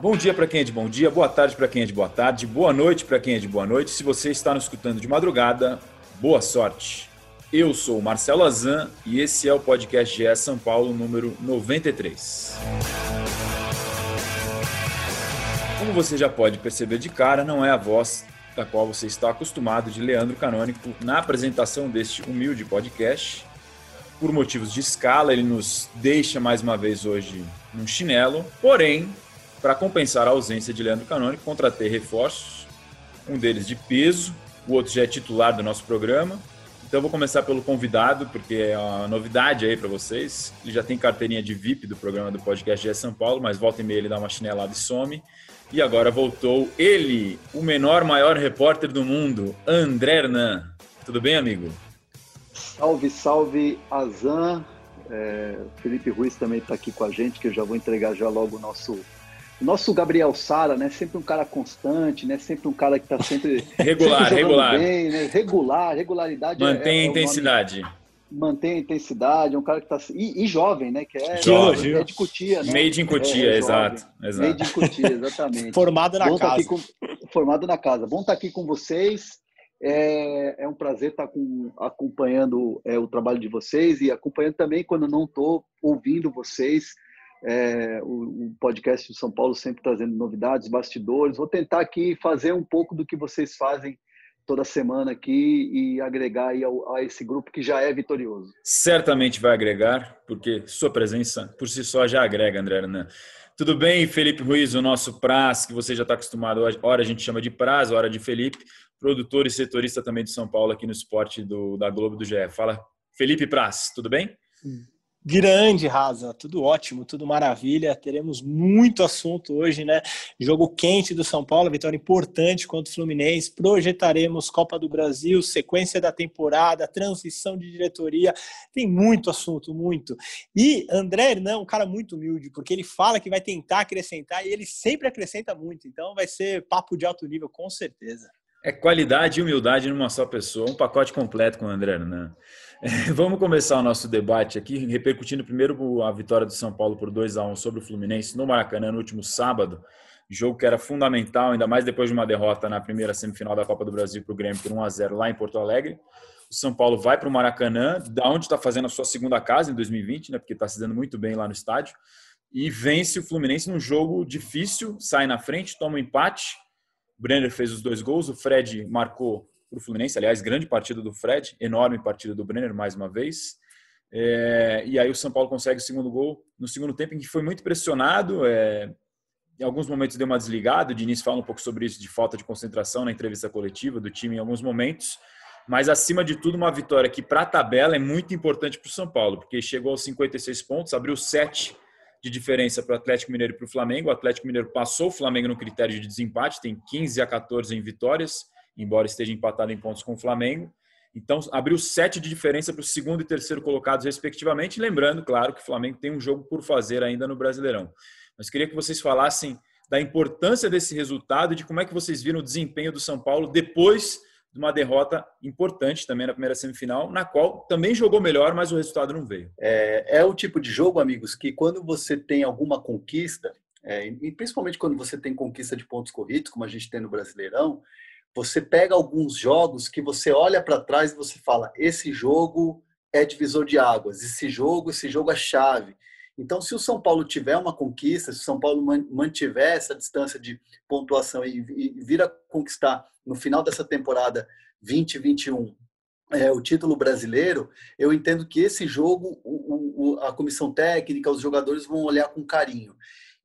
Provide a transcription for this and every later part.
Bom dia para quem é de bom dia, boa tarde para quem é de boa tarde, boa noite para quem é de boa noite. Se você está nos escutando de madrugada, boa sorte. Eu sou o Marcelo Azan e esse é o podcast GE São Paulo número 93. Como você já pode perceber de cara, não é a voz da qual você está acostumado de Leandro Canônico na apresentação deste humilde podcast. Por motivos de escala, ele nos deixa mais uma vez hoje num chinelo, porém, para compensar a ausência de Leandro Canônico, contratei reforços, um deles de peso, o outro já é titular do nosso programa. Então vou começar pelo convidado, porque é uma novidade aí para vocês. Ele já tem carteirinha de VIP do programa do podcast GE São Paulo, mas volta e meia ele dá uma chinelada e some. E agora voltou ele, o menor, maior repórter do mundo, André Hernan. Tudo bem, amigo? Salve, salve, Azan. É, Felipe Ruiz também está aqui com a gente, que eu já vou entregar já logo o nosso nosso Gabriel Sara, né? Sempre um cara constante, né? Sempre um cara que está sempre regular, sempre regular, bem, né? regular, regularidade. Mantém é, a intensidade. Nome, mantém a intensidade, é um cara que está e, e, jovem, né? Que é, jovem. é de Cutia, né? Made in Cutia, é, exato, exato. Made in Cutia, exatamente. Formado na Bom casa. Tá com, formado na casa. Bom estar tá aqui com vocês. É, é, um prazer estar com, acompanhando é, o trabalho de vocês e acompanhando também quando não estou ouvindo vocês. É, o, o, podcast do São Paulo sempre trazendo novidades, bastidores. Vou tentar aqui fazer um pouco do que vocês fazem toda semana aqui e agregar aí ao, a esse grupo que já é vitorioso. Certamente vai agregar, porque sua presença por si só já agrega, André Hernan. Tudo bem, Felipe Ruiz, o nosso Praz, que você já está acostumado, hora a gente chama de Praz, hora de Felipe, produtor e setorista também de São Paulo aqui no esporte do, da Globo do GE. Fala, Felipe Praz, tudo bem? Grande, Rasa, tudo ótimo, tudo maravilha. Teremos muito assunto hoje, né? Jogo quente do São Paulo, vitória importante contra o Fluminense. Projetaremos Copa do Brasil, sequência da temporada, transição de diretoria. Tem muito assunto, muito. E André Hernan é um cara muito humilde, porque ele fala que vai tentar acrescentar e ele sempre acrescenta muito. Então vai ser papo de alto nível, com certeza. É qualidade e humildade numa só pessoa, um pacote completo com o André Hernan. Vamos começar o nosso debate aqui, repercutindo primeiro a vitória do São Paulo por 2 a 1 sobre o Fluminense no Maracanã no último sábado. Jogo que era fundamental, ainda mais depois de uma derrota na primeira semifinal da Copa do Brasil para o Grêmio por 1 a 0 lá em Porto Alegre. O São Paulo vai para o Maracanã, da onde está fazendo a sua segunda casa em 2020, né, porque está se dando muito bem lá no estádio, e vence o Fluminense num jogo difícil, sai na frente, toma um empate. O Brenner fez os dois gols, o Fred marcou para o Fluminense. Aliás, grande partida do Fred, enorme partida do Brenner mais uma vez. É, e aí o São Paulo consegue o segundo gol no segundo tempo, em que foi muito pressionado. É, em alguns momentos deu uma desligada. O Diniz fala um pouco sobre isso, de falta de concentração na entrevista coletiva do time em alguns momentos. Mas, acima de tudo, uma vitória que, para a tabela, é muito importante para o São Paulo, porque chegou aos 56 pontos, abriu 7 de diferença para o Atlético Mineiro e para o Flamengo. O Atlético Mineiro passou o Flamengo no critério de desempate, tem 15 a 14 em vitórias embora esteja empatado em pontos com o Flamengo. Então, abriu sete de diferença para o segundo e terceiro colocados, respectivamente. Lembrando, claro, que o Flamengo tem um jogo por fazer ainda no Brasileirão. Mas queria que vocês falassem da importância desse resultado e de como é que vocês viram o desempenho do São Paulo depois de uma derrota importante também na primeira semifinal, na qual também jogou melhor, mas o resultado não veio. É, é o tipo de jogo, amigos, que quando você tem alguma conquista, é, e principalmente quando você tem conquista de pontos corridos, como a gente tem no Brasileirão, você pega alguns jogos que você olha para trás e você fala: esse jogo é divisor de águas, esse jogo, esse jogo é chave. Então, se o São Paulo tiver uma conquista, se o São Paulo mantiver essa distância de pontuação e, vir a conquistar no final dessa temporada 2021 é, o título brasileiro, eu entendo que esse jogo o, o, a comissão técnica, os jogadores vão olhar com carinho.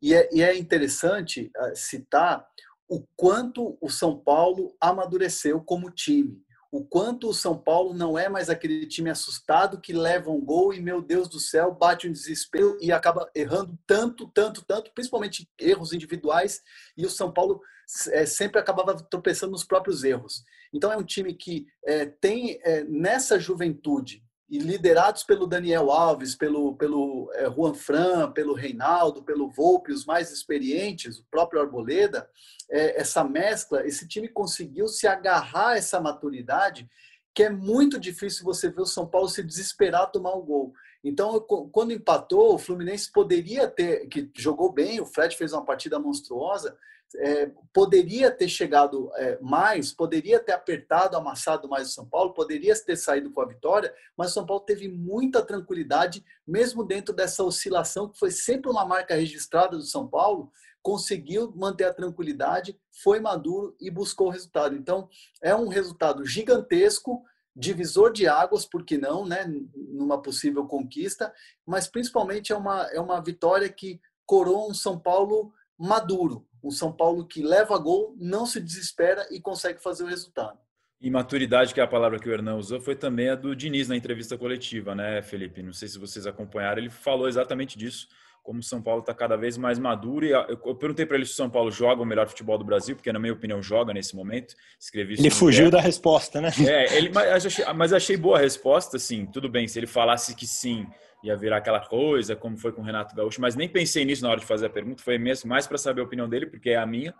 E é, e é interessante uh, citar o quanto o São Paulo amadureceu como time, o quanto o São Paulo não é mais aquele time assustado que leva um gol e, meu Deus do céu, bate um desespero e acaba errando tanto, tanto, tanto, principalmente erros individuais, e o São Paulo é, sempre acabava tropeçando nos próprios erros. Então é um time que é, tem é, nessa juventude e liderados pelo Daniel Alves, pelo, pelo é, Juan Fran, pelo Reinaldo, pelo Volpe, os mais experientes, o próprio Arboleda, é, essa mescla, esse time conseguiu se agarrar a essa maturidade que é muito difícil você ver o São Paulo se desesperar tomar o um gol. Então, quando empatou, o Fluminense poderia ter, que jogou bem, o Fred fez uma partida monstruosa, é, poderia ter chegado é, mais, poderia ter apertado, amassado mais o São Paulo, poderia ter saído com a vitória, mas o São Paulo teve muita tranquilidade, mesmo dentro dessa oscilação, que foi sempre uma marca registrada do São Paulo, conseguiu manter a tranquilidade, foi maduro e buscou o resultado. Então, é um resultado gigantesco, divisor de águas, por que não, né, numa possível conquista, mas principalmente é uma, é uma vitória que coroa um São Paulo maduro, um São Paulo que leva gol, não se desespera e consegue fazer o resultado. E maturidade, que é a palavra que o Hernan usou, foi também a do Diniz na entrevista coletiva, né, Felipe? Não sei se vocês acompanharam, ele falou exatamente disso, como o São Paulo está cada vez mais maduro. E eu perguntei para ele se o São Paulo joga o melhor futebol do Brasil, porque na minha opinião joga nesse momento. Escrevi ele fugiu da resposta, né? É, ele, mas, achei, mas achei boa a resposta, sim. Tudo bem, se ele falasse que sim, ia virar aquela coisa, como foi com o Renato Gaúcho, mas nem pensei nisso na hora de fazer a pergunta, foi mesmo mais para saber a opinião dele, porque é a minha.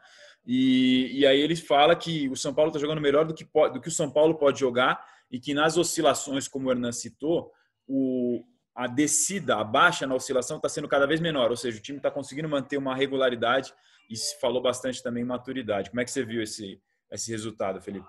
E, e aí ele fala que o São Paulo está jogando melhor do que, pode, do que o São Paulo pode jogar e que nas oscilações, como o Hernan citou, o, a descida, a baixa na oscilação está sendo cada vez menor, ou seja, o time está conseguindo manter uma regularidade e se falou bastante também maturidade. Como é que você viu esse, esse resultado, Felipe?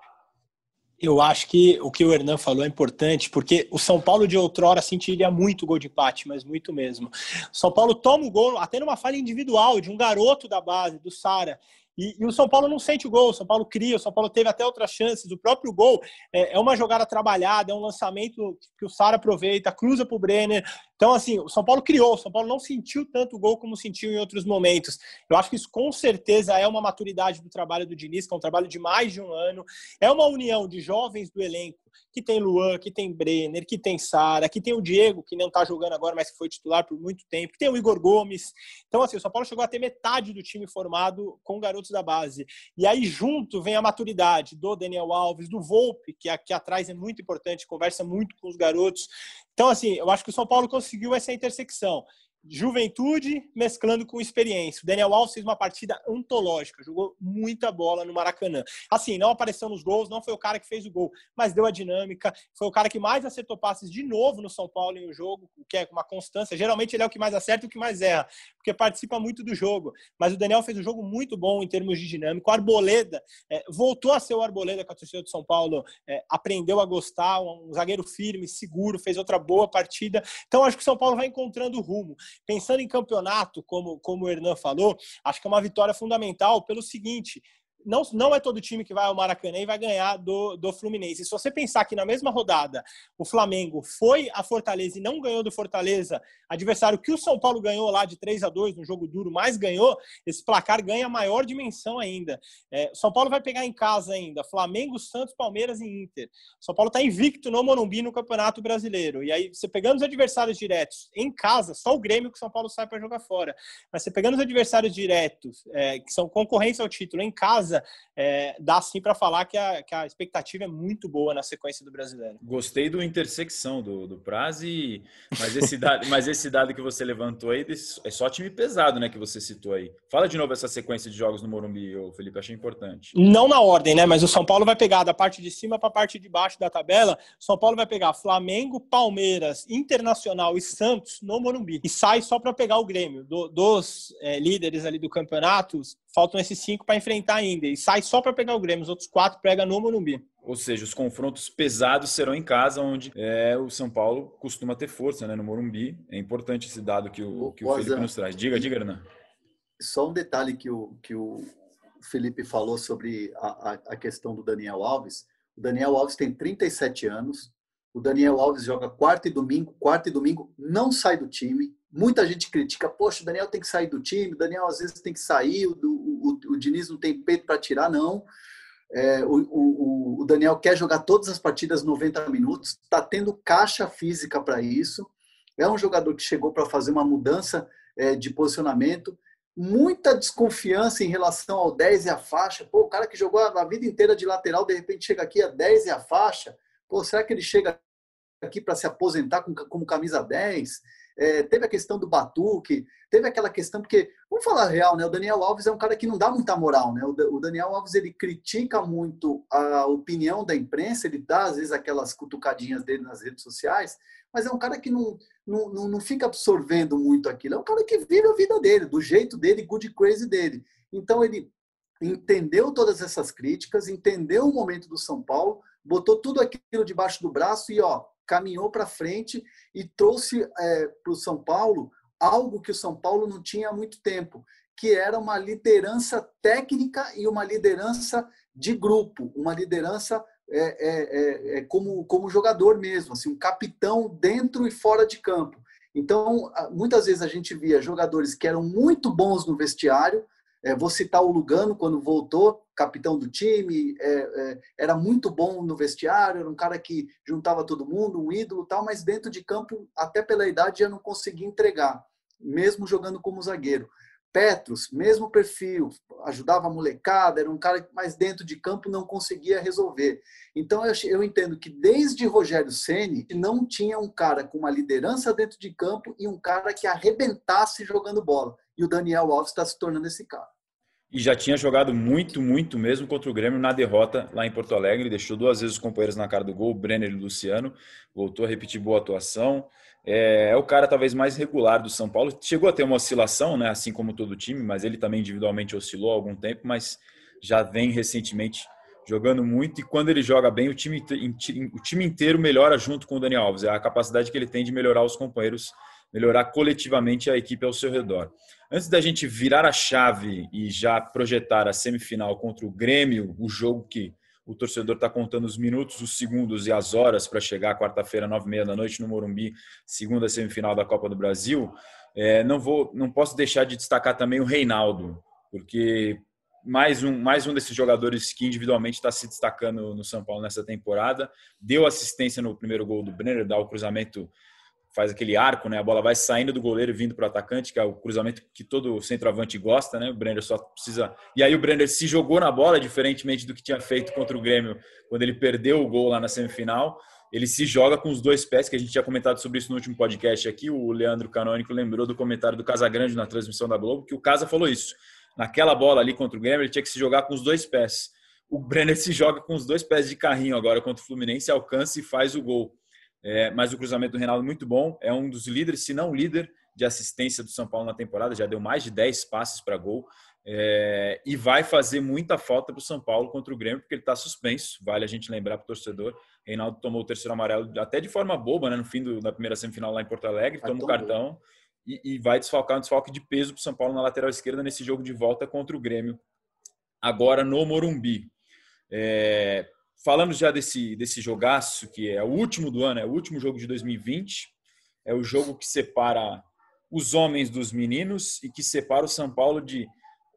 Eu acho que o que o Hernan falou é importante, porque o São Paulo de outrora sentiria muito gol de empate, mas muito mesmo. O São Paulo toma o gol, até numa falha individual de um garoto da base, do Sara. E, e, o São Paulo não sente o gol, o São Paulo cria, o São Paulo teve até outras chances. O próprio gol é, é uma jogada trabalhada, é um lançamento que o Sara aproveita, cruza para o Brenner. Então, assim, o São Paulo criou, o São Paulo não sentiu tanto o gol como sentiu em outros momentos. Eu acho que isso com certeza é uma maturidade do trabalho do Diniz, que é um trabalho de mais de um ano. É uma união de jovens do elenco que tem Luan, que tem Brenner, que tem Sara, que tem o Diego, que não está jogando agora, mas que foi titular por muito tempo, que tem o Igor Gomes. Então, assim, o São Paulo chegou a ter metade do time formado com garotos da base. E aí, junto, vem a maturidade do Daniel Alves, do Volpe, que aqui atrás é muito importante, conversa muito com os garotos. Então, assim, eu acho que o São Paulo conseguiu essa intersecção juventude mesclando com experiência. O Daniel Alves fez uma partida antológica, jogou muita bola no Maracanã. Assim, não apareceu nos gols, não foi o cara que fez o gol, mas deu a dinâmica. Foi o cara que mais acertou passes de novo no São Paulo em um jogo, o que é uma constância. Geralmente ele é o que mais acerta e o que mais erra, porque participa muito do jogo. Mas o Daniel fez um jogo muito bom em termos de dinâmica. O Arboleda é, voltou a ser o Arboleda que a torcida do São Paulo é, aprendeu a gostar, um zagueiro firme, seguro, fez outra boa partida. Então acho que o São Paulo vai encontrando o rumo. Pensando em campeonato, como, como o Hernan falou, acho que é uma vitória fundamental pelo seguinte: não, não é todo time que vai ao Maracanã e vai ganhar do, do Fluminense. Se você pensar que na mesma rodada o Flamengo foi a Fortaleza e não ganhou do Fortaleza, adversário que o São Paulo ganhou lá de 3 a 2 no jogo duro, mas ganhou, esse placar ganha maior dimensão ainda. É, São Paulo vai pegar em casa ainda Flamengo, Santos, Palmeiras e Inter. São Paulo está invicto no Morumbi no Campeonato Brasileiro. E aí, você pegando os adversários diretos em casa, só o Grêmio que o São Paulo sai para jogar fora. Mas você pegando os adversários diretos, é, que são concorrência ao título em casa, é, dá sim para falar que a, que a expectativa é muito boa na sequência do brasileiro. Gostei do intersecção do, do Praze, mas esse, dado, mas esse dado que você levantou aí é só time pesado, né? Que você citou aí. Fala de novo essa sequência de jogos no Morumbi, Felipe, achei importante. Não na ordem, né? Mas o São Paulo vai pegar da parte de cima para a parte de baixo da tabela. São Paulo vai pegar Flamengo, Palmeiras, Internacional e Santos no Morumbi. E sai só para pegar o Grêmio. Do, dos é, líderes ali do campeonato, faltam esses cinco para enfrentar ainda. E sai só para pegar o Grêmio, os outros quatro pega no Morumbi. Ou seja, os confrontos pesados serão em casa, onde é, o São Paulo costuma ter força, né? No Morumbi. É importante esse dado que o, que o Felipe nos traz. Diga, diga, Hernan. Só um detalhe que o, que o Felipe falou sobre a, a, a questão do Daniel Alves. O Daniel Alves tem 37 anos. O Daniel Alves joga quarta e domingo, quarta e domingo, não sai do time. Muita gente critica, poxa, o Daniel tem que sair do time, o Daniel às vezes tem que sair, o, o, o Diniz não tem peito para tirar, não. É, o, o, o, Daniel quer jogar todas as partidas 90 minutos, está tendo caixa física para isso. É um jogador que chegou para fazer uma mudança é, de posicionamento. Muita desconfiança em relação ao 10 e a faixa. Pô, o cara que jogou a vida inteira de lateral, de repente chega aqui a 10 e a faixa. Pô, será que ele chega aqui para se aposentar como camisa 10? É, teve a questão do Batuque, teve aquela questão, porque, vamos falar real, né? O Daniel Alves é um cara que não dá muita moral, né? O Daniel Alves, ele critica muito a opinião da imprensa, ele dá, às vezes, aquelas cutucadinhas dele nas redes sociais, mas é um cara que não, não, não, não fica absorvendo muito aquilo. É um cara que vive a vida dele, do jeito dele, good crazy dele. Então, ele entendeu todas essas críticas, entendeu o momento do São Paulo, botou tudo aquilo debaixo do braço e, ó, caminhou para frente e trouxe é, para o São Paulo algo que o São Paulo não tinha há muito tempo, que era uma liderança técnica e uma liderança de grupo, uma liderança é, é, é, é como, como jogador mesmo, assim, um capitão dentro e fora de campo. Então, muitas vezes a gente via jogadores que eram muito bons no vestiário, é, vou citar o Lugano quando voltou, capitão do time, é, é, era muito bom no vestiário, era um cara que juntava todo mundo, um ídolo tal, mas dentro de campo, até pela idade, já não conseguia entregar, mesmo jogando como zagueiro. Petros, mesmo perfil, ajudava a molecada, era um cara que mais dentro de campo não conseguia resolver. Então eu, eu entendo que desde Rogério Ceni não tinha um cara com uma liderança dentro de campo e um cara que arrebentasse jogando bola. E o Daniel Alves está se tornando esse cara e já tinha jogado muito, muito mesmo contra o Grêmio na derrota lá em Porto Alegre. Deixou duas vezes os companheiros na cara do gol, Brenner e Luciano. Voltou a repetir boa atuação. É, é, o cara talvez mais regular do São Paulo. Chegou a ter uma oscilação, né, assim como todo time, mas ele também individualmente oscilou há algum tempo, mas já vem recentemente jogando muito. E quando ele joga bem, o time, o time inteiro melhora junto com o Daniel Alves. É a capacidade que ele tem de melhorar os companheiros, melhorar coletivamente a equipe ao seu redor. Antes da gente virar a chave e já projetar a semifinal contra o Grêmio, o jogo que o torcedor está contando os minutos, os segundos e as horas para chegar quarta-feira, nove e meia da noite, no Morumbi, segunda semifinal da Copa do Brasil, é, não, vou, não posso deixar de destacar também o Reinaldo, porque mais um, mais um desses jogadores que individualmente está se destacando no São Paulo nessa temporada. Deu assistência no primeiro gol do Brenner, dá o cruzamento faz aquele arco, né? A bola vai saindo do goleiro e vindo para o atacante, que é o cruzamento que todo centroavante gosta, né? O Brenner só precisa. E aí o Brenner se jogou na bola, diferentemente do que tinha feito contra o Grêmio quando ele perdeu o gol lá na semifinal. Ele se joga com os dois pés, que a gente tinha comentado sobre isso no último podcast aqui. O Leandro Canônico lembrou do comentário do Casagrande na transmissão da Globo, que o Casa falou isso. Naquela bola ali contra o Grêmio, ele tinha que se jogar com os dois pés. O Brenner se joga com os dois pés de carrinho agora contra o Fluminense, alcança e faz o gol. É, mas o cruzamento do Reinaldo é muito bom. É um dos líderes, se não líder, de assistência do São Paulo na temporada. Já deu mais de 10 passes para gol. É, e vai fazer muita falta para o São Paulo contra o Grêmio, porque ele está suspenso. Vale a gente lembrar para o torcedor. Reinaldo tomou o terceiro amarelo até de forma boba, né, no fim do, da primeira semifinal lá em Porto Alegre. Toma o cartão e, e, vai desfalcar um desfalque de peso para o São Paulo na lateral esquerda nesse jogo de volta contra o Grêmio, agora no Morumbi. É, falando já desse, desse jogaço, que é o último do ano, é o último jogo de 2020, é o jogo que separa os homens dos meninos e que separa o São Paulo de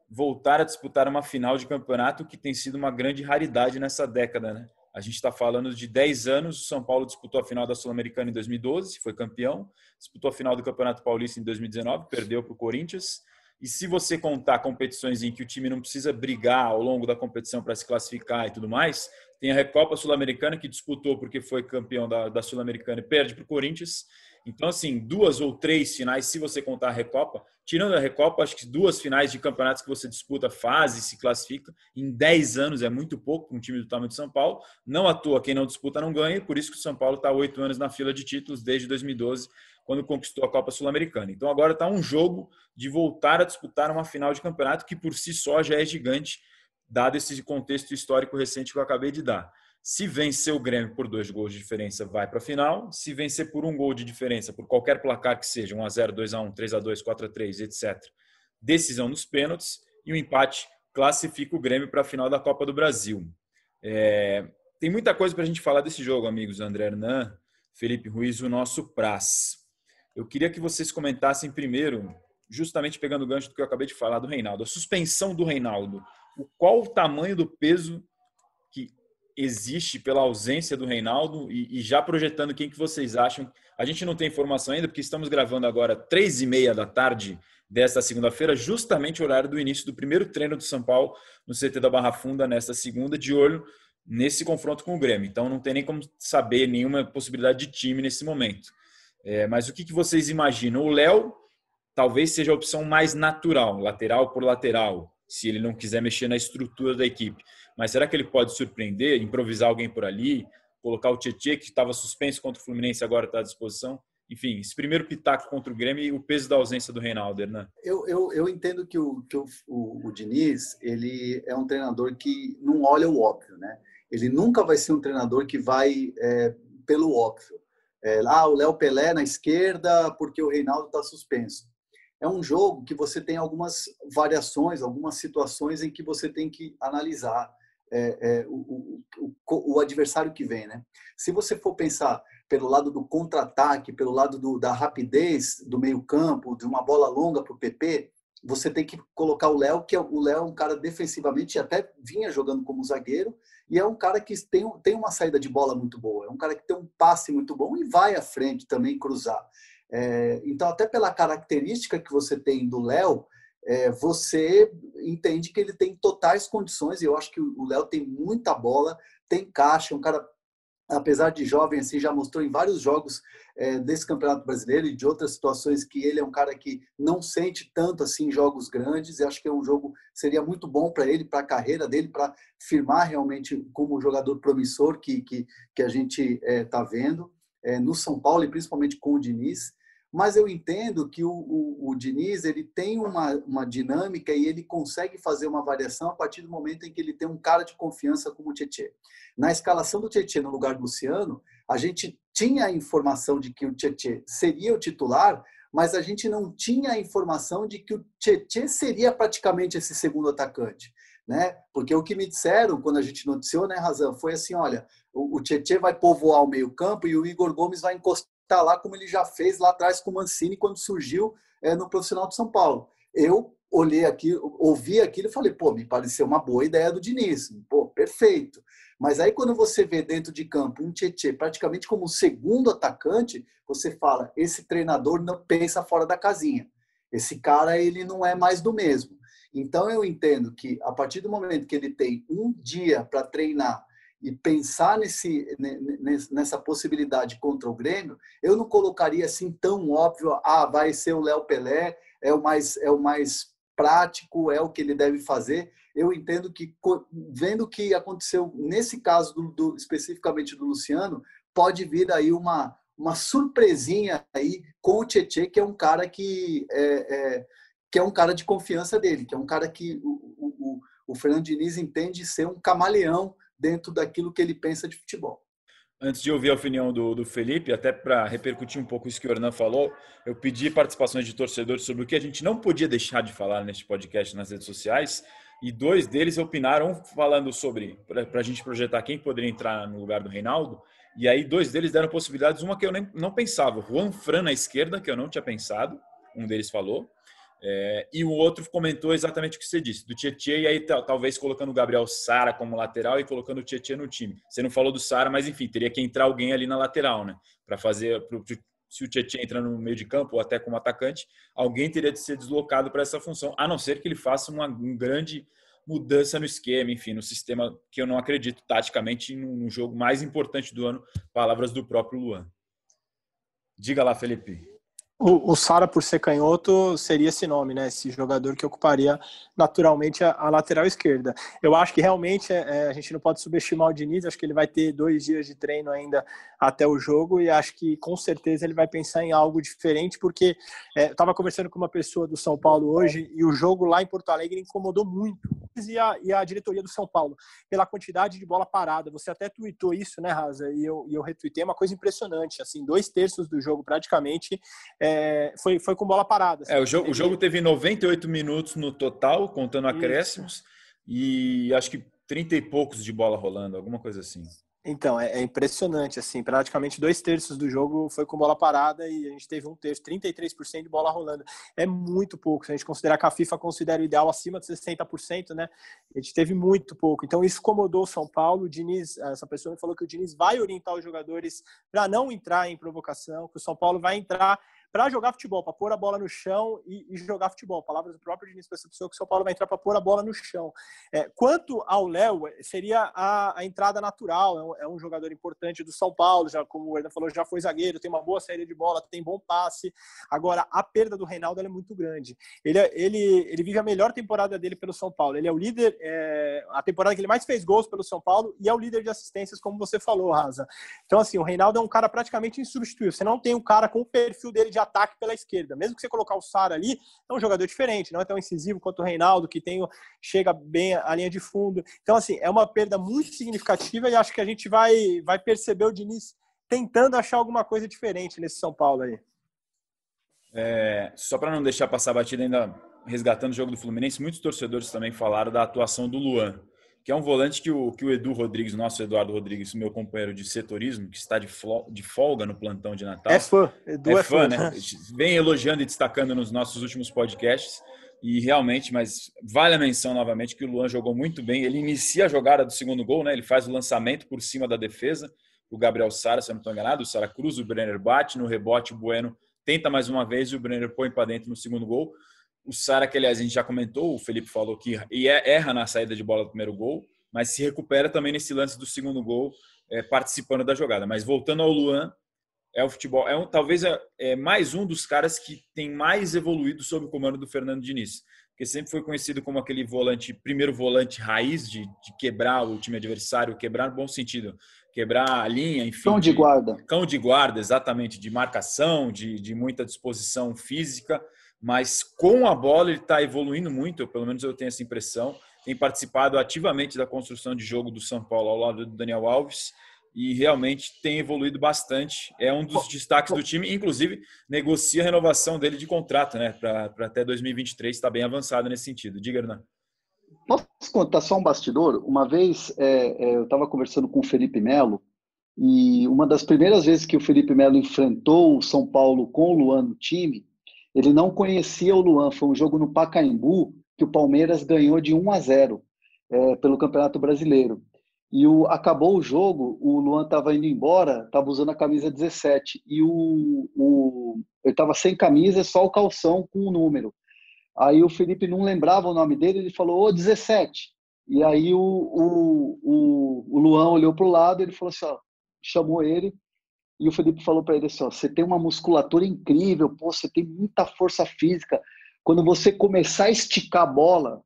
voltar a disputar uma final de campeonato que tem sido uma grande raridade nessa década, né? A gente está falando de 10 anos. O São Paulo disputou a final da Sul-Americana em 2012, foi campeão. Disputou a final do Campeonato Paulista em 2019, perdeu para o Corinthians. E se você contar competições em que o time não precisa brigar ao longo da competição para se classificar e tudo mais, tem a Recopa Sul-Americana, que disputou porque foi campeão da, da Sul-Americana e perde para o Corinthians. Então, assim, duas ou três finais, se você contar a Recopa, tirando a Recopa, acho que duas finais de campeonatos que você disputa fase, se classifica, em 10 anos é muito pouco um time do tamanho de São Paulo. Não à toa, quem não disputa não ganha, por isso que o São Paulo está oito anos na fila de títulos desde 2012, quando conquistou a Copa Sul-Americana. Então, agora está um jogo de voltar a disputar uma final de campeonato que por si só já é gigante dado esse contexto histórico recente que eu acabei de dar. Se vencer o Grêmio por dois gols de diferença, vai para a final. Se vencer por um gol de diferença, por qualquer placar que seja, 1x0, 2x1, 3x2, 4x3, etc., decisão nos pênaltis. E o empate classifica o Grêmio para a final da Copa do Brasil. É... tem muita coisa para a gente falar desse jogo, amigos. André Hernan, Felipe Ruiz, o nosso Praz. Eu queria que vocês comentassem primeiro, justamente pegando o gancho do que eu acabei de falar do Reinaldo, a suspensão do Reinaldo qual o tamanho do peso existe pela ausência do Reinaldo e, e, já projetando quem que vocês acham. A gente não tem informação ainda porque estamos gravando agora três e meia da tarde desta segunda-feira, justamente o horário do início do primeiro treino do São Paulo no CT da Barra Funda nesta segunda, de olho nesse confronto com o Grêmio. Então não tem nem como saber nenhuma possibilidade de time nesse momento. É, mas o que, que vocês imaginam? O Léo talvez seja a opção mais natural, lateral por lateral, se ele não quiser mexer na estrutura da equipe. Mas será que ele pode surpreender, improvisar alguém por ali, colocar o Tietchan, que estava suspenso contra o Fluminense, agora está à disposição? Enfim, esse primeiro pitaco contra o Grêmio e o peso da ausência do Reinaldo, né? Eu, eu, eu entendo que, o, que o, o, o Diniz ele é um treinador que não olha o óbvio, né? Ele nunca vai ser um treinador que vai é, pelo óbvio. É, ah, o Léo Pelé na esquerda porque o Reinaldo está suspenso. É um jogo que você tem algumas variações, algumas situações em que você tem que analisar é, é, o, o, o, adversário que vem, né? Se você for pensar pelo lado do contra-ataque, pelo lado do, da rapidez do meio-campo, de uma bola longa para o PP, você tem que colocar o Léo, que é, o Léo é um cara defensivamente, até vinha jogando como zagueiro, e é um cara que tem, tem uma saída de bola muito boa, é um cara que tem um passe muito bom e vai à frente também cruzar. É, então, até pela característica que você tem do Léo, é, você entende que ele tem totais condições, e eu acho que o Léo tem muita bola, tem caixa, é um cara apesar de jovem, assim, já mostrou em vários jogos é, desse Campeonato Brasileiro e de outras situações que ele é um cara que não sente tanto assim jogos grandes. E acho que é um jogo seria muito bom para ele, para a carreira dele, para firmar realmente como jogador promissor que que, que a gente está é, vendo é, no São Paulo e principalmente com o Diniz mas eu entendo que o, o, o, Diniz ele tem uma, uma dinâmica e ele consegue fazer uma variação a partir do momento em que ele tem um cara de confiança como o Tietchan. Na escalação do Tietchan no lugar do Luciano, a gente tinha a informação de que o Tietchan seria o titular, mas a gente não tinha a informação de que o Tietchan seria praticamente esse segundo atacante. Né? Porque o que me disseram quando a gente noticiou, né, Razão, foi assim, olha, o, o Tietchan vai povoar o meio campo e o Igor Gomes vai encostar tá lá como ele já fez lá atrás com o Mancini quando surgiu é, no profissional de São Paulo. Eu olhei aqui, ouvi aquilo e falei, pô, me pareceu uma boa ideia do Diniz. Pô, perfeito. Mas aí quando você vê dentro de campo um Tietchan praticamente como segundo atacante, você fala, esse treinador não pensa fora da casinha. Esse cara, ele não é mais do mesmo. Então eu entendo que a partir do momento que ele tem um dia para treinar e pensar nesse, nessa possibilidade contra o Grêmio, eu não colocaria assim tão óbvio, ah, vai ser o Léo Pelé, é o mais é o mais prático, é o que ele deve fazer. Eu entendo que vendo o que aconteceu nesse caso do, do, especificamente do Luciano, pode vir aí uma uma surpresinha aí com o Tietchan, que é um cara que é, é, que é um cara de confiança dele, que é um cara que o, o, o Fernando Diniz entende ser um camaleão dentro daquilo que ele pensa de futebol. Antes de ouvir a opinião do, do Felipe, até para repercutir um pouco isso que o Hernan falou, eu pedi participações de torcedores sobre o que a gente não podia deixar de falar neste podcast nas redes sociais, e dois deles opinaram falando sobre, para a gente projetar quem poderia entrar no lugar do Reinaldo, e aí dois deles deram possibilidades, uma que eu nem, não pensava, Juan Fran na esquerda, que eu não tinha pensado, um deles falou, é, e o outro comentou exatamente o que você disse, do Tietchan, e aí talvez colocando o Gabriel Sara como lateral e colocando o Tietchan no time. Você não falou do Sara, mas enfim, teria que entrar alguém ali na lateral, né? Para fazer. Pro, se o Tietchan entra no meio de campo ou até como atacante, alguém teria de ser deslocado para essa função, a não ser que ele faça uma, grande mudança no esquema, enfim, no sistema que eu não acredito taticamente no jogo mais importante do ano. Palavras do próprio Luan. Diga lá, Felipe. O, o Sara, por ser canhoto, seria esse nome, né? Esse jogador que ocuparia naturalmente a, a lateral esquerda. Eu acho que realmente é, é, a gente não pode subestimar o Diniz, acho que ele vai ter dois dias de treino ainda até o jogo e acho que com certeza ele vai pensar em algo diferente, porque é, eu estava conversando com uma pessoa do São Paulo hoje e o jogo lá em Porto Alegre incomodou muito. E a, e a diretoria do São Paulo, pela quantidade de bola parada. Você até tweetou isso, né, Raza? E eu, e eu retuitei, é uma coisa impressionante. Assim, dois terços do jogo praticamente é, foi, foi com bola parada. Assim, é, o, jogo, o jogo teve 98 minutos no total, contando acréscimos, e acho que 30 e poucos de bola rolando, alguma coisa assim. Então, é, é, impressionante, assim, praticamente dois terços do jogo foi com bola parada e a gente teve um terço, 33% de bola rolando. É muito pouco, se a gente considerar que a FIFA considera o ideal acima de 60%, né? A gente teve muito pouco. Então, isso incomodou o São Paulo. O Diniz, essa pessoa me falou que o Diniz vai orientar os jogadores para não entrar em provocação, que o São Paulo vai entrar para jogar futebol, para pôr a bola no chão e, e, jogar futebol. Palavras do próprio Diniz pessoa que o São Paulo vai entrar para pôr a bola no chão. É, quanto ao Léo, seria a, a, entrada natural, é um, é um, jogador importante do São Paulo, já como o Hernan falou, já foi zagueiro, tem uma boa saída de bola, tem bom passe. Agora, a perda do Reinaldo é muito grande. Ele, ele, ele vive a melhor temporada dele pelo São Paulo. Ele é o líder, é, a temporada que ele mais fez gols pelo São Paulo e é o líder de assistências, como você falou, Raza. Então, assim, o Reinaldo é um cara praticamente insubstituível. Você não tem um cara com o perfil dele de ataque pela esquerda. Mesmo que você colocar o Sara ali, é um jogador diferente, não é tão incisivo quanto o Reinaldo, que tem, chega bem à linha de fundo. Então, assim, é uma perda muito significativa e acho que a gente vai, vai perceber o Diniz tentando achar alguma coisa diferente nesse São Paulo aí. É, só para não deixar passar a batida ainda resgatando o jogo do Fluminense, muitos torcedores também falaram da atuação do Luan que é um volante que o, que o Edu Rodrigues, nosso Eduardo Rodrigues, meu companheiro de setorismo, que está de, de folga no plantão de Natal. É fã, Edu é, é fã, né? Vem elogiando e destacando nos nossos últimos podcasts. E realmente, mas vale a menção novamente que o Luan jogou muito bem. Ele inicia a jogada do segundo gol, né? Ele faz o lançamento por cima da defesa. O Gabriel Sara, se eu não estou enganado, o Sara Cruz, o Brenner bate no rebote, o Bueno tenta mais uma vez e o Brenner põe para dentro no segundo gol. O Sara, que aliás a gente já comentou, o Felipe falou que é, erra na saída de bola do primeiro gol, mas se recupera também nesse lance do segundo gol, é, participando da jogada. Mas voltando ao Luan, é o futebol, é um, talvez é, é, mais um dos caras que tem mais evoluído sob o comando do Fernando Diniz, porque sempre foi conhecido como aquele volante, primeiro volante raiz de, de quebrar o time adversário, quebrar no bom sentido, quebrar a linha, enfim. Cão de guarda. Cão de guarda, exatamente, de marcação, de, de muita disposição física mas com a bola ele está evoluindo muito, pelo menos eu tenho essa impressão. Tem participado ativamente da construção de jogo do São Paulo ao lado do Daniel Alves e realmente tem evoluído bastante. É um dos destaques do time, inclusive negocia a renovação dele de contrato, né, para até 2023, está bem avançado nesse sentido. Diga, Hernan. Posso contar só um bastidor? Uma vez é, é, eu estava conversando com o Felipe Melo e uma das primeiras vezes que o Felipe Melo enfrentou o São Paulo com o Luan no time, ele não conhecia o Luan. Foi um jogo no Pacaembu que o Palmeiras ganhou de 1 a 0 é, pelo Campeonato Brasileiro. E o, acabou o jogo, o Luan estava indo embora, estava usando a camisa 17. E o, o, ele estava sem camisa, só o calção com o número. Aí o Felipe não lembrava o nome dele, ele falou, ô, 17. E aí o, o, o, o Luan olhou para o lado, ele falou assim, ó, chamou ele, e o Felipe falou para ele assim: ó, você tem uma musculatura incrível, pô, você tem muita força física. Quando você começar a esticar a bola,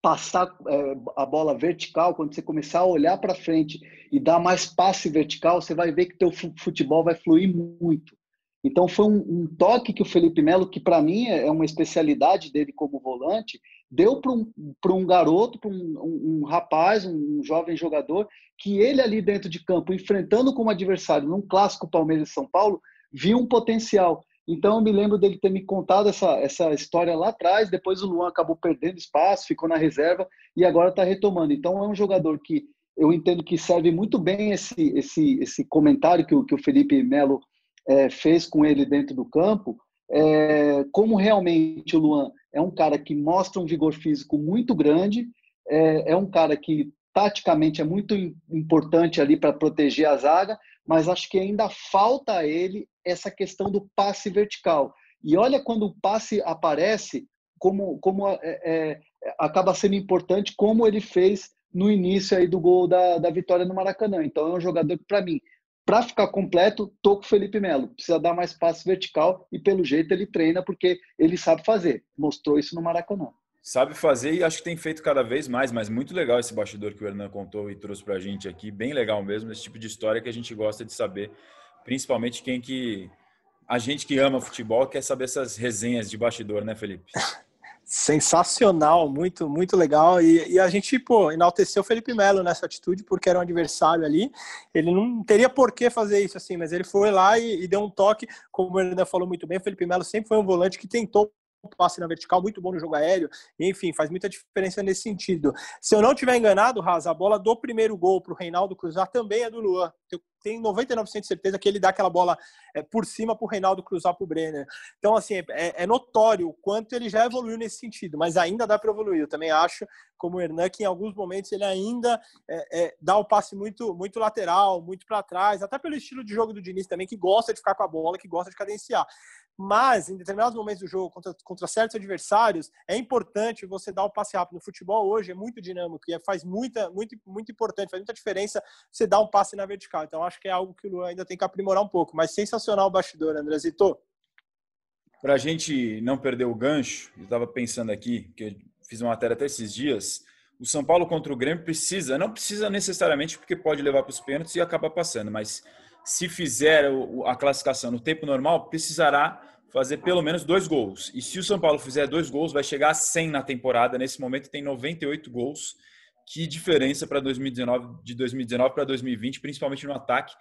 passar é, a bola vertical, quando você começar a olhar para frente e dar mais passe vertical, você vai ver que teu futebol vai fluir muito. Então foi um, um toque que o Felipe Melo, que para mim é, é uma especialidade dele como volante, deu para um, um garoto, para um, um, um, rapaz, um, jovem jogador, que ele ali dentro de campo, enfrentando como adversário num clássico Palmeiras e São Paulo, viu um potencial. Então eu me lembro dele ter me contado essa, essa história lá atrás, depois o Luan acabou perdendo espaço, ficou na reserva e agora está retomando. Então é um jogador que eu entendo que serve muito bem esse, esse, esse comentário que o, que o Felipe Melo é, fez com ele dentro do campo, é, como realmente o Luan é um cara que mostra um vigor físico muito grande, é, é um cara que taticamente é muito importante ali para proteger a zaga, mas acho que ainda falta a ele essa questão do passe vertical. E olha quando o passe aparece, como, como é, é, acaba sendo importante, como ele fez no início aí do gol da, da vitória no Maracanã. Então é um jogador que, para mim, para ficar completo, tô com o Felipe Melo. Precisa dar mais passe vertical e, pelo jeito, ele treina porque ele sabe fazer. Mostrou isso no Maracanã. Sabe fazer e acho que tem feito cada vez mais, mas muito legal esse bastidor que o Hernan contou e trouxe para a gente aqui. Bem legal mesmo, esse tipo de história que a gente gosta de saber. Principalmente quem que. A gente que ama futebol quer saber essas resenhas de bastidor, né, Felipe? sensacional, muito, muito legal. E, e, a gente, pô, enalteceu o Felipe Melo nessa atitude, porque era um adversário ali. Ele não teria por que fazer isso assim, mas ele foi lá e, e deu um toque, como ele ainda falou muito bem. O Felipe Melo sempre foi um volante que tentou passe na vertical, muito bom no jogo aéreo, enfim, faz muita diferença nesse sentido. Se eu não tiver enganado, Raza, a bola do primeiro gol para o Reinaldo cruzar também é do Luan. Tenho 99% de certeza que ele dá aquela bola é, por cima para o Reinaldo cruzar para o Brenner. Então, assim, é, é, notório o quanto ele já evoluiu nesse sentido, mas ainda dá para evoluir. Eu também acho, como o Hernan, que em alguns momentos ele ainda é, é dá o passe muito, muito lateral, muito para trás, até pelo estilo de jogo do Diniz também, que gosta de ficar com a bola, que gosta de cadenciar. Mas, em determinados momentos do jogo, contra, contra certos adversários, é importante você dar o passe rápido. No futebol hoje é muito dinâmico e é, faz muita, muito, muito importante, faz muita diferença você dar um passe na vertical. Então, acho que é algo que o Luan ainda tem que aprimorar um pouco. Mas sensacional o bastidor, Andrezito. Para a gente não perder o gancho, eu estava pensando aqui, que eu fiz uma matéria até esses dias, o São Paulo contra o Grêmio precisa, não precisa necessariamente porque pode levar para os pênaltis e acabar passando, mas se fizer a classificação no tempo normal, precisará fazer pelo menos dois gols. E se o São Paulo fizer dois gols, vai chegar a 100 na temporada. Nesse momento tem 98 gols. Que diferença para 2019 de 2019 para 2020, principalmente no ataque.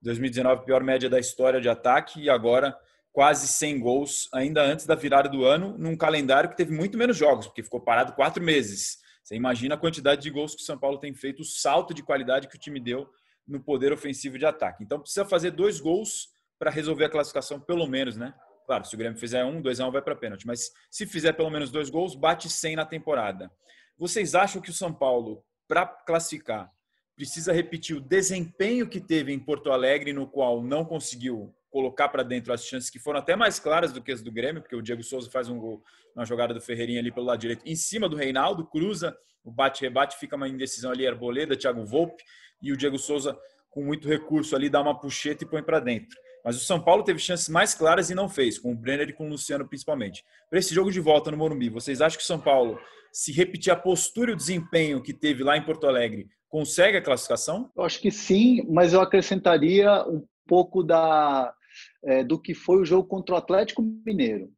2019 pior média da história de ataque e agora quase 100 gols ainda antes da virada do ano, num calendário que teve muito menos jogos, porque ficou parado quatro meses. Você imagina a quantidade de gols que o São Paulo tem feito, o salto de qualidade que o time deu no poder ofensivo de ataque. Então precisa fazer dois gols para resolver a classificação, pelo menos, né? Claro, se o Grêmio fizer um, dois a um, vai para pênalti. Mas se fizer pelo menos dois gols, bate 100 na temporada. Vocês acham que o São Paulo, para classificar, precisa repetir o desempenho que teve em Porto Alegre, no qual não conseguiu colocar para dentro as chances que foram até mais claras do que as do Grêmio, porque o Diego Souza faz um gol na jogada do Ferreirinha ali pelo lado direito, em cima do Reinaldo, cruza, o bate-rebate, fica uma indecisão ali, Arboleda, Thiago Volpe, e o Diego Souza, com muito recurso ali, dá uma puxeta e põe para dentro. Mas o São Paulo teve chances mais claras e não fez, com o Brenner e com o Luciano principalmente. Para esse jogo de volta no Morumbi, vocês acham que o São Paulo, se repetir a postura e o desempenho que teve lá em Porto Alegre, consegue a classificação? Eu acho que sim, mas eu acrescentaria um pouco da, é, do que foi o jogo contra o Atlético Mineiro.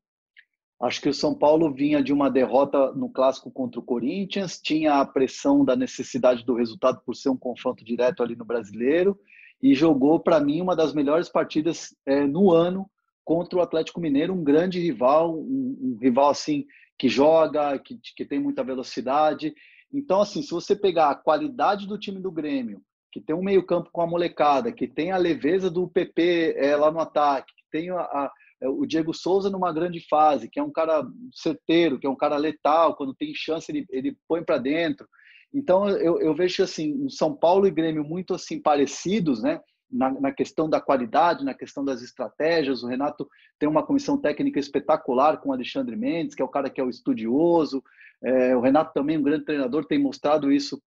Acho que o São Paulo vinha de uma derrota no clássico contra o Corinthians, tinha a pressão da necessidade do resultado por ser um confronto direto ali no brasileiro e jogou, para mim, uma das melhores partidas é, no ano contra o Atlético Mineiro, um grande rival, um, um rival assim que joga, que, que tem muita velocidade. Então, assim, se você pegar a qualidade do time do Grêmio, que tem um meio-campo com a molecada, que tem a leveza do PP é, lá no ataque, que tem a, a é, o Diego Souza numa grande fase, que é um cara certeiro, que é um cara letal, quando tem chance ele, ele põe para dentro. Então eu, eu vejo assim, São Paulo e Grêmio muito assim parecidos, né? Na, na, questão da qualidade, na questão das estratégias. O Renato tem uma comissão técnica espetacular com o Alexandre Mendes, que é o cara que é o estudioso. É, o Renato também, um grande treinador, tem mostrado isso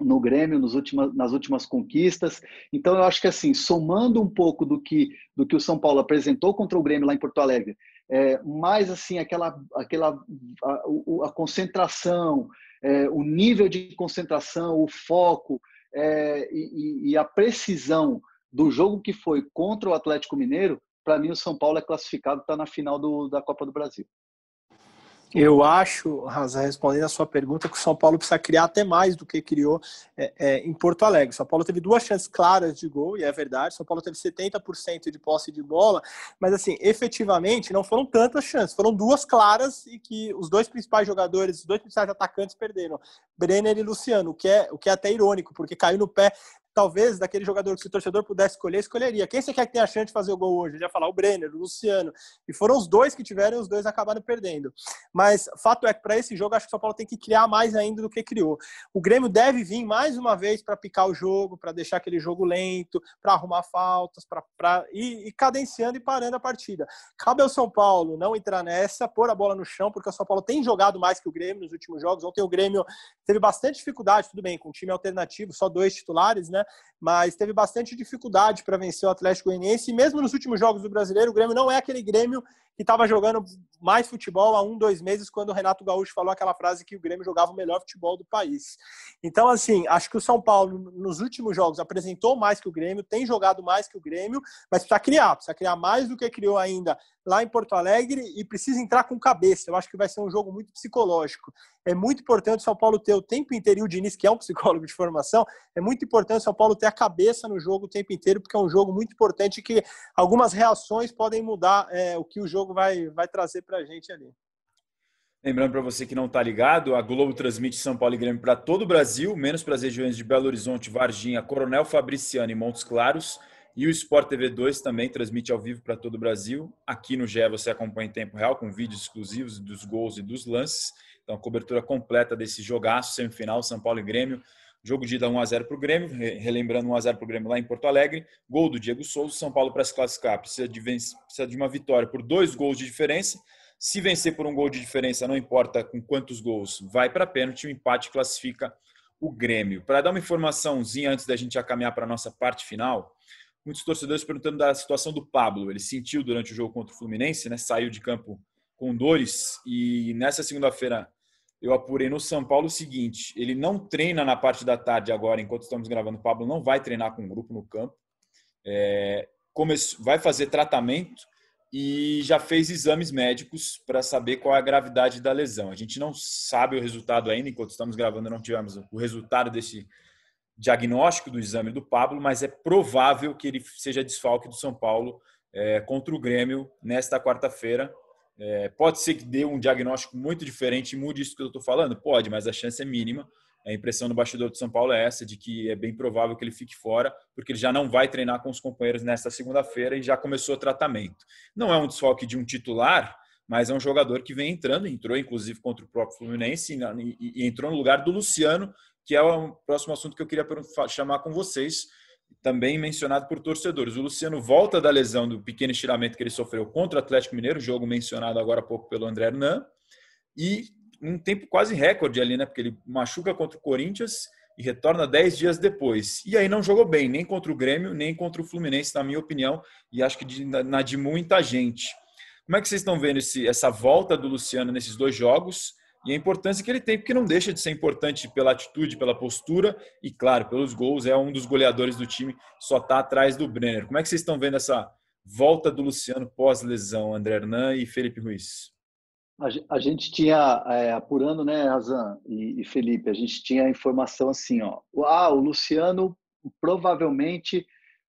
no Grêmio nos últimas, nas últimas conquistas. Então, eu acho que assim, somando um pouco do que, do que o São Paulo apresentou contra o Grêmio lá em Porto Alegre, é, mais assim, aquela, aquela a, a concentração, é, o nível de concentração, o foco é, e, e a precisão do jogo que foi contra o Atlético Mineiro, para mim o São Paulo é classificado, está na final do, da Copa do Brasil. Eu acho, Raza, respondendo a sua pergunta, que o São Paulo precisa criar até mais do que criou é, é, em Porto Alegre. O São Paulo teve duas chances claras de gol, e é verdade. O São Paulo teve 70% de posse de bola, mas, assim, efetivamente, não foram tantas chances. Foram duas claras e que os dois principais jogadores, os dois principais atacantes perderam. Brenner e Luciano, o que é, o que é até irônico, porque caiu no pé talvez daquele jogador que se o torcedor pudesse escolher, escolheria. Quem você quer que tenha a chance de fazer o gol hoje? Eu ia falar o Brenner, o Luciano. E foram os dois que tiveram e os dois acabaram perdendo. Mas fato é que para esse jogo, acho que o São Paulo tem que criar mais ainda do que criou. O Grêmio deve vir mais uma vez para picar o jogo, para deixar aquele jogo lento, para arrumar faltas, para ir, ir cadenciando e parando a partida. Cabe ao São Paulo não entrar nessa, pôr a bola no chão, porque o São Paulo tem jogado mais que o Grêmio nos últimos jogos. Ontem o Grêmio teve bastante dificuldade, tudo bem, com time alternativo, só dois titulares, né? Mas teve bastante dificuldade para vencer o Atlético Goianiense. E mesmo nos últimos jogos do Brasileiro, o Grêmio não é aquele Grêmio que estava jogando mais futebol há um, dois meses, quando o Renato Gaúcho falou aquela frase que o Grêmio jogava o melhor futebol do país. Então, assim, acho que o São Paulo, nos últimos jogos, apresentou mais que o Grêmio, tem jogado mais que o Grêmio, mas precisa criar, precisa criar mais do que criou ainda lá em Porto Alegre e precisa entrar com cabeça. Eu acho que vai ser um jogo muito psicológico. É muito importante o São Paulo ter o tempo inteiro, e o Diniz, que é um psicólogo de formação, é muito importante o São Paulo ter a cabeça no jogo o tempo inteiro, porque é um jogo muito importante que algumas reações podem mudar é, o que o jogo vai, vai trazer para a gente ali. Lembrando para você que não está ligado, a Globo transmite São Paulo e Grêmio para todo o Brasil, menos para as regiões de Belo Horizonte, Varginha, Coronel Fabriciano e Montes Claros. E o Sport TV 2 também transmite ao vivo para todo o Brasil. Aqui no GE você acompanha em tempo real, com vídeos exclusivos dos gols e dos lances. Então, a cobertura completa desse jogaço, semifinal, São Paulo e Grêmio. Jogo de ida 1x0 para o Grêmio, relembrando 1x0 para o Grêmio lá em Porto Alegre. Gol do Diego Souza, São Paulo para se classificar. Precisa de, precisa de uma vitória por dois gols de diferença se vencer por um gol de diferença, não importa com quantos gols, vai para pênalti, o empate classifica o Grêmio. Para dar uma informaçãozinha antes da gente caminhar para a nossa parte final, muitos torcedores perguntando da situação do Pablo. Ele sentiu durante o jogo contra o Fluminense, né? Saiu de campo com dores e nessa segunda-feira eu apurei no São Paulo o seguinte: ele não treina na parte da tarde agora, enquanto estamos gravando. O Pablo não vai treinar com o grupo no campo, é, vai fazer tratamento e já fez exames médicos para saber qual é a gravidade da lesão. A gente não sabe o resultado ainda, enquanto estamos gravando, não tivemos o resultado desse diagnóstico do exame do Pablo, mas é provável que ele seja desfalque do São Paulo é, contra o Grêmio nesta quarta-feira. É, pode ser que dê um diagnóstico muito diferente e mude isso que eu estou falando? Pode, mas a chance é mínima. A impressão do bastidor do São Paulo é essa, de que é bem provável que ele fique fora, porque ele já não vai treinar com os companheiros nesta segunda-feira e já começou o tratamento. Não é um desfalque de um titular, mas é um jogador que vem entrando, entrou inclusive contra o próprio Fluminense e, entrou no lugar do Luciano, que é o próximo assunto que eu queria chamar com vocês, também mencionado por torcedores. O Luciano volta da lesão do pequeno estiramento que ele sofreu contra o Atlético Mineiro, jogo mencionado agora há pouco pelo André Hernan, e um tempo quase recorde ali, né? Porque ele machuca contra o Corinthians e retorna 10 dias depois. E aí não jogou bem, nem contra o Grêmio, nem contra o Fluminense, na minha opinião, e acho que de, na de muita gente. Como é que vocês estão vendo esse, essa volta do Luciano nesses dois jogos e a importância que ele tem, porque não deixa de ser importante pela atitude, pela postura e, claro, pelos gols. É um dos goleadores do time, só está atrás do Brenner. Como é que vocês estão vendo essa volta do Luciano pós-lesão, André Hernan e Felipe Ruiz? A gente tinha, é, apurando, né, Razan e, e, Felipe, a gente tinha a informação assim, ó, ah, o Luciano provavelmente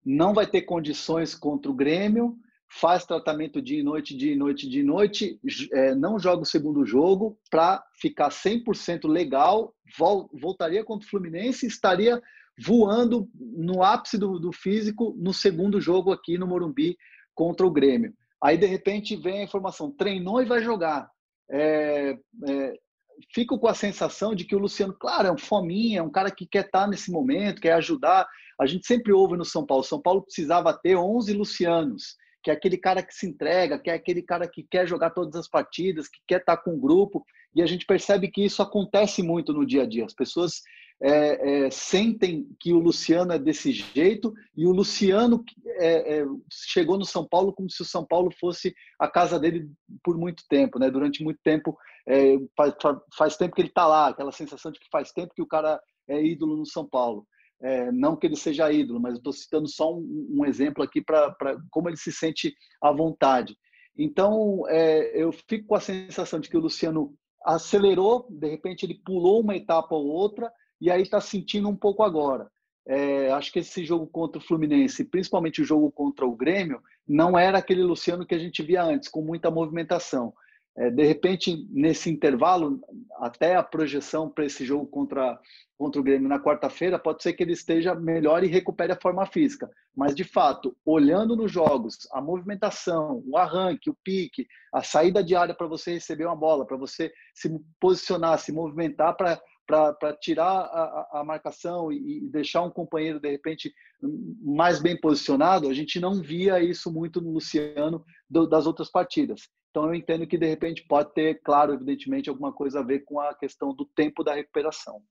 não vai ter condições contra o Grêmio, faz tratamento dia e noite, dia e noite, dia e noite, é, não joga o segundo jogo para ficar 100% legal, vol, voltaria contra o Fluminense estaria voando no ápice do, do físico no segundo jogo aqui no Morumbi contra o Grêmio. Aí, de repente, vem a informação: treinou e vai jogar é, é, fico com a sensação de que o Luciano, claro, é um fominha, é um cara que quer estar nesse momento, quer ajudar. A gente sempre ouve no São Paulo, São Paulo precisava ter 11 Lucianos, que é aquele cara que se entrega, que é aquele cara que quer jogar todas as partidas, que quer estar com o grupo. E a gente percebe que isso acontece muito no dia a dia. As pessoas é, é, sentem que o Luciano é desse jeito e o Luciano é, é, chegou no São Paulo como se o São Paulo fosse a casa dele por muito tempo, né? Durante muito tempo, é, faz, faz, tempo que ele está lá, aquela sensação de que faz tempo que o cara é ídolo no São Paulo. É, não que ele seja ídolo, mas estou citando só um, um exemplo aqui para como ele se sente à vontade. Então, eu fico com a sensação de que o Luciano acelerou, de repente ele pulou uma etapa ou outra, e aí está sentindo um pouco agora. É, acho que esse jogo contra o Fluminense, principalmente o jogo contra o Grêmio, não era aquele Luciano que a gente via antes, com muita movimentação. É, de repente, nesse intervalo, até a projeção para esse jogo contra, contra o Grêmio na quarta-feira, pode ser que ele esteja melhor e recupere a forma física. Mas, de fato, olhando nos jogos, a movimentação, o arranque, o pique, a saída de área para você receber uma bola, para você se posicionar, se movimentar para para tirar a, a, marcação e, e, deixar um companheiro, de repente, mais bem posicionado, a gente não via isso muito no Luciano do, das outras partidas. Então, eu entendo que, de repente, pode ter, claro, evidentemente, alguma coisa a ver com a questão do tempo da recuperação.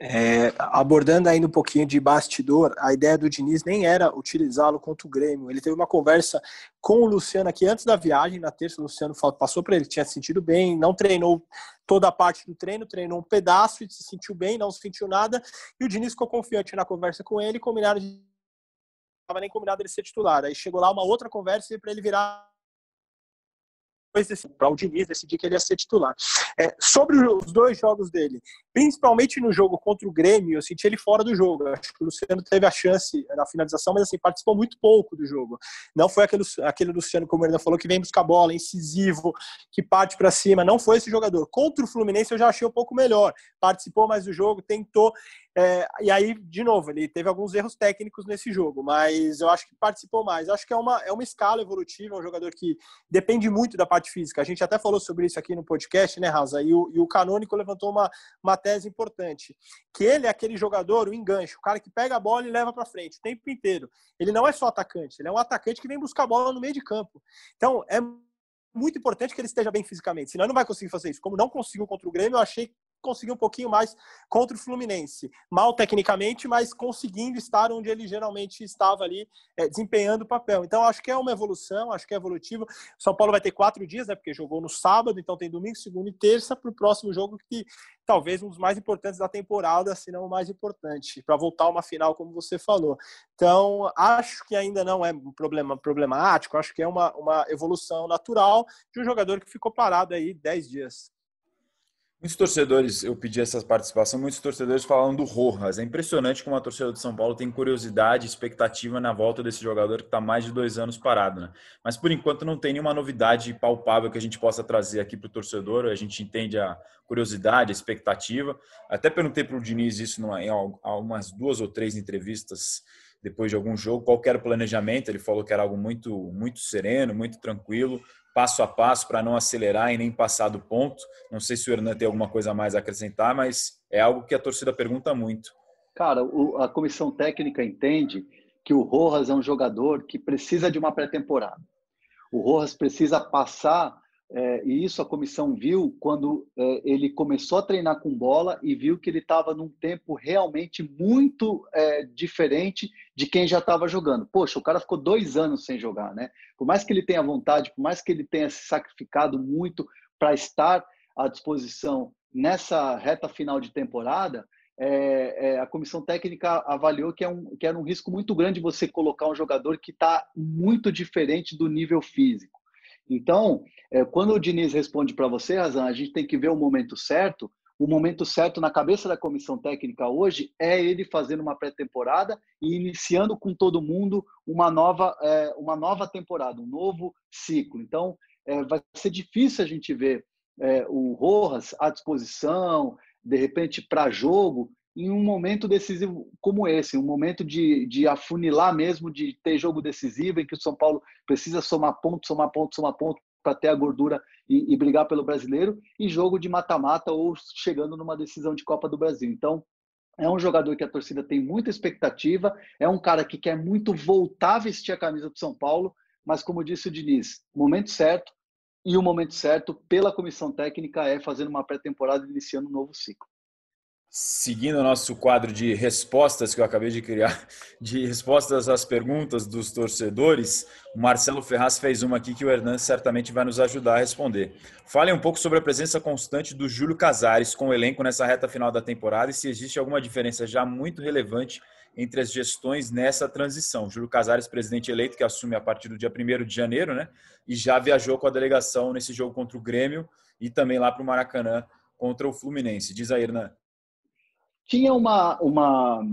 É, abordando ainda um pouquinho de bastidor, a ideia do Diniz nem era utilizá-lo contra o Grêmio. Ele teve uma conversa com o Luciano aqui antes da viagem, na terça, o Luciano passou para ele, tinha se sentido bem, não treinou toda a parte do treino, treinou um pedaço e se sentiu bem, não sentiu nada. E o Diniz ficou confiante na conversa com ele, combinaram de. Não estava nem combinado ele ser titular. Aí chegou lá uma outra conversa para ele virar para o Diniz decidir que ele ia ser titular. É, sobre os dois jogos dele, principalmente no jogo contra o Grêmio, eu senti ele fora do jogo. Acho que o Luciano teve a chance na finalização, mas assim, participou muito pouco do jogo. Não foi aquele, aquele Luciano, como ele falou, que vem buscar bola, incisivo, que parte para cima. Não foi esse jogador. Contra o Fluminense eu já achei um pouco melhor. Participou mais do jogo, tentou. É, e aí, de novo, ele teve alguns erros técnicos nesse jogo, mas eu acho que participou mais. Acho que é uma, é uma escala evolutiva, é um jogador que depende muito da parte física. A gente até falou sobre isso aqui no podcast, né, Raza? E o, e o Canônico levantou uma, uma tese importante, que ele é aquele jogador, o enganche, o cara que pega a bola e leva para frente o tempo inteiro. Ele não é só atacante, ele é um atacante que vem buscar a bola no meio de campo. Então, é muito importante que ele esteja bem fisicamente, senão ele não vai conseguir fazer isso. Como não conseguiu contra o Grêmio, eu achei conseguiu um pouquinho mais contra o Fluminense. Mal tecnicamente, mas conseguindo estar onde ele geralmente estava ali, é, desempenhando o papel. Então, acho que é uma evolução, acho que é evolutivo. São Paulo vai ter quatro dias, né? Porque jogou no sábado, então tem domingo, segundo e terça para o próximo jogo, que talvez um dos mais importantes da temporada, se não o mais importante, para voltar a uma final, como você falou. Então, acho que ainda não é um problema problemático, acho que é uma, uma evolução natural de um jogador que ficou parado aí dez dias. Muitos torcedores, eu pedi essa participação, muitos torcedores falam do Rojas. É impressionante como a torcida de São Paulo tem curiosidade, expectativa na volta desse jogador que está mais de dois anos parado. Né? Mas por enquanto não tem nenhuma novidade palpável que a gente possa trazer aqui para o torcedor. A gente entende a curiosidade, a expectativa. Até perguntei para o Diniz isso em algumas duas ou três entrevistas depois de algum jogo, qual era o planejamento. Ele falou que era algo muito, muito sereno, muito tranquilo passo a passo para não acelerar e nem passar do ponto. Não sei se o Hernan tem alguma coisa a mais a acrescentar, mas é algo que a torcida pergunta muito. Cara, a comissão técnica entende que o Rojas é um jogador que precisa de uma pré-temporada. O Rojas precisa passar é, e isso a comissão viu quando é, ele começou a treinar com bola e viu que ele estava num tempo realmente muito é, diferente de quem já estava jogando. Poxa, o cara ficou dois anos sem jogar, né? Por mais que ele tenha vontade, por mais que ele tenha se sacrificado muito para estar à disposição nessa reta final de temporada, é, é, a comissão técnica avaliou que, é um, que era um risco muito grande você colocar um jogador que está muito diferente do nível físico. Então, é, quando o Diniz responde para você, Razan, a gente tem que ver o momento certo. O momento certo na cabeça da comissão técnica hoje é ele fazendo uma pré-temporada e iniciando com todo mundo uma nova, é, uma nova temporada, um novo ciclo. Então, é, vai ser difícil a gente ver o Rojas à disposição, de repente, para jogo, em um momento decisivo como esse, um momento de, de afunilar mesmo, de ter jogo decisivo, em que o São Paulo precisa somar ponto, somar ponto, somar ponto para ter a gordura e, e, brigar pelo brasileiro, e jogo de mata-mata ou chegando numa decisão de Copa do Brasil. Então, é um jogador que a torcida tem muita expectativa, é um cara que quer muito voltar a vestir a camisa do São Paulo, mas como disse o Diniz, momento certo, e o momento certo pela comissão técnica é fazendo uma pré-temporada iniciando um novo ciclo. Seguindo o nosso quadro de respostas que eu acabei de criar, de respostas às perguntas dos torcedores, o Marcelo Ferraz fez uma aqui que o Hernan certamente vai nos ajudar a responder. Fale um pouco sobre a presença constante do Júlio Casares com o elenco nessa reta final da temporada e se existe alguma diferença já muito relevante entre as gestões nessa transição. Júlio Casares, presidente eleito, que assume a partir do dia 1 de janeiro, né? E já viajou com a delegação nesse jogo contra o Grêmio e também lá para o Maracanã contra o Fluminense. Diz aí, Hernan. Tinha uma, uma,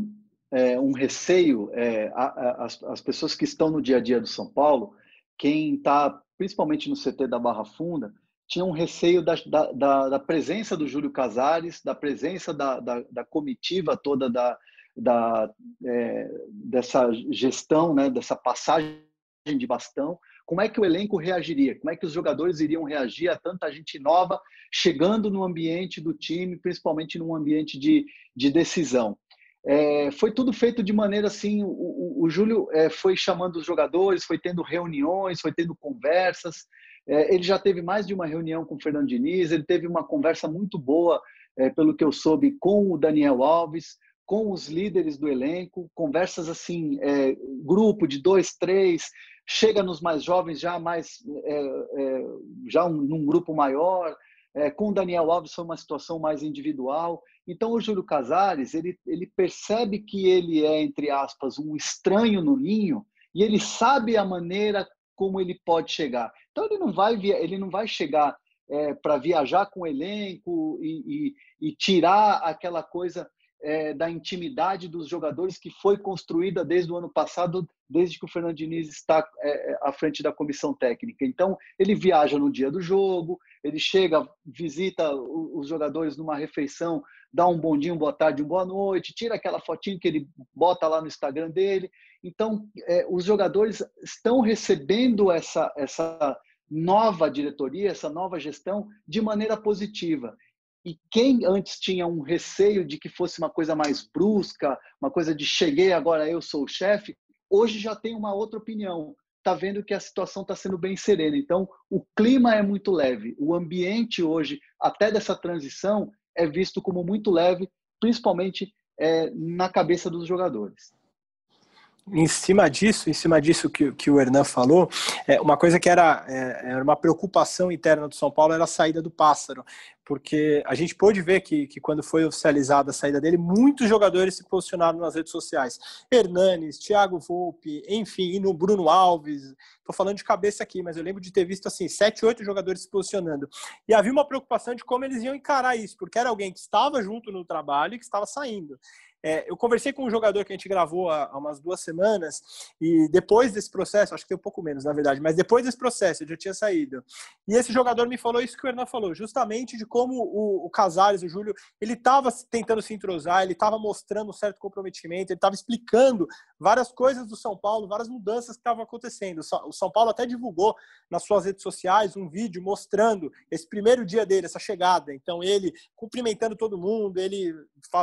é, um receio, é, a, a, as, as pessoas que estão no dia a dia do São Paulo, quem está principalmente no CT da Barra Funda, tinha um receio da, da, da presença do Júlio Casares, da presença da, da, da comitiva toda da, da, é, dessa gestão, né, dessa passagem de bastão, como é que o elenco reagiria? Como é que os jogadores iriam reagir a tanta gente nova chegando no ambiente do time, principalmente num ambiente de, de decisão? É, foi tudo feito de maneira assim. O, o, o Júlio é, foi chamando os jogadores, foi tendo reuniões, foi tendo conversas. É, ele já teve mais de uma reunião com o Fernando Diniz, ele teve uma conversa muito boa, é, pelo que eu soube, com o Daniel Alves, com os líderes do elenco, conversas assim, é, grupo de dois, três, chega nos mais jovens já mais é, é, já um, num grupo maior. É, com o Daniel Alves foi uma situação mais individual. Então o Júlio Casares ele, ele percebe que ele é entre aspas um estranho no ninho e ele sabe a maneira como ele pode chegar. Então ele não vai ele não vai chegar é, para viajar com o elenco e, e, e tirar aquela coisa é, da intimidade dos jogadores que foi construída desde o ano passado, desde que o Fernando Diniz está é, é, à frente da comissão técnica. Então, ele viaja no dia do jogo, ele chega, visita os jogadores numa refeição, dá um bom dia, uma boa tarde, uma boa noite, tira aquela fotinho que ele bota lá no Instagram dele. Então, é, os jogadores estão recebendo essa, essa nova diretoria, essa nova gestão de maneira positiva. E quem antes tinha um receio de que fosse uma coisa mais brusca, uma coisa de cheguei, agora eu sou o chefe, hoje já tem uma outra opinião. Está vendo que a situação está sendo bem serena. Então, o clima é muito leve. O ambiente hoje, até dessa transição, é visto como muito leve, principalmente é, na cabeça dos jogadores em cima disso, em cima disso que, que o Hernan falou, é, uma coisa que era, é, era uma preocupação interna do São Paulo era a saída do Pássaro, porque a gente pôde ver que, que quando foi oficializada a saída dele, muitos jogadores se posicionaram nas redes sociais. Hernanes, Thiago Volpe, enfim, no Bruno Alves, estou falando de cabeça aqui, mas eu lembro de ter visto assim, sete, oito jogadores se posicionando. E havia uma preocupação de como eles iam encarar isso, porque era alguém que estava junto no trabalho e que estava saindo. É, eu conversei com um jogador que a gente gravou há, há, umas duas semanas, e depois desse processo, acho que tem um pouco menos, na verdade, mas depois desse processo, eu já tinha saído. E esse jogador me falou isso que o Hernan falou, justamente de como o, o Casares, o Júlio, ele estava tentando se entrosar, ele estava mostrando um certo comprometimento, ele estava explicando várias coisas do São Paulo, várias mudanças que estavam acontecendo. O São Paulo até divulgou nas suas redes sociais um vídeo mostrando esse primeiro dia dele, essa chegada. Então, ele cumprimentando todo mundo, ele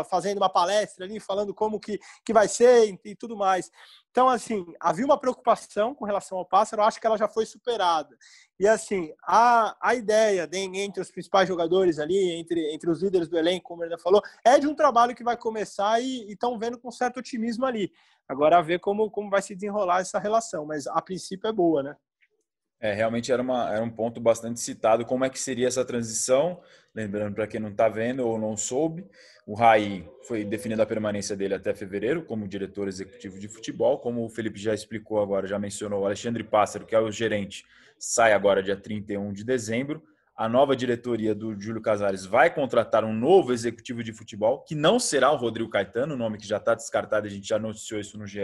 fazendo uma palestra ali falando como que, que vai ser e, e tudo mais. Então, assim, havia uma preocupação com relação ao pássaro, acho que ela já foi superada. E, assim, a, a ideia de, entre os principais jogadores ali, entre, entre os líderes do elenco, como ele falou, é de um trabalho que vai começar e estão vendo com certo otimismo ali. Agora, a ver como, como vai se desenrolar essa relação, mas a princípio é boa, né? É, realmente era, uma, era um ponto bastante citado, como é que seria essa transição, lembrando para quem não está vendo ou não soube, o Rai foi definida a permanência dele até fevereiro como diretor executivo de futebol, como o Felipe já explicou agora, já mencionou, o Alexandre Pássaro, que é o gerente, sai agora dia 31 de dezembro, a nova diretoria do Júlio Casares vai contratar um novo executivo de futebol, que não será o Rodrigo Caetano, o nome que já está descartado, a gente já noticiou isso no GE.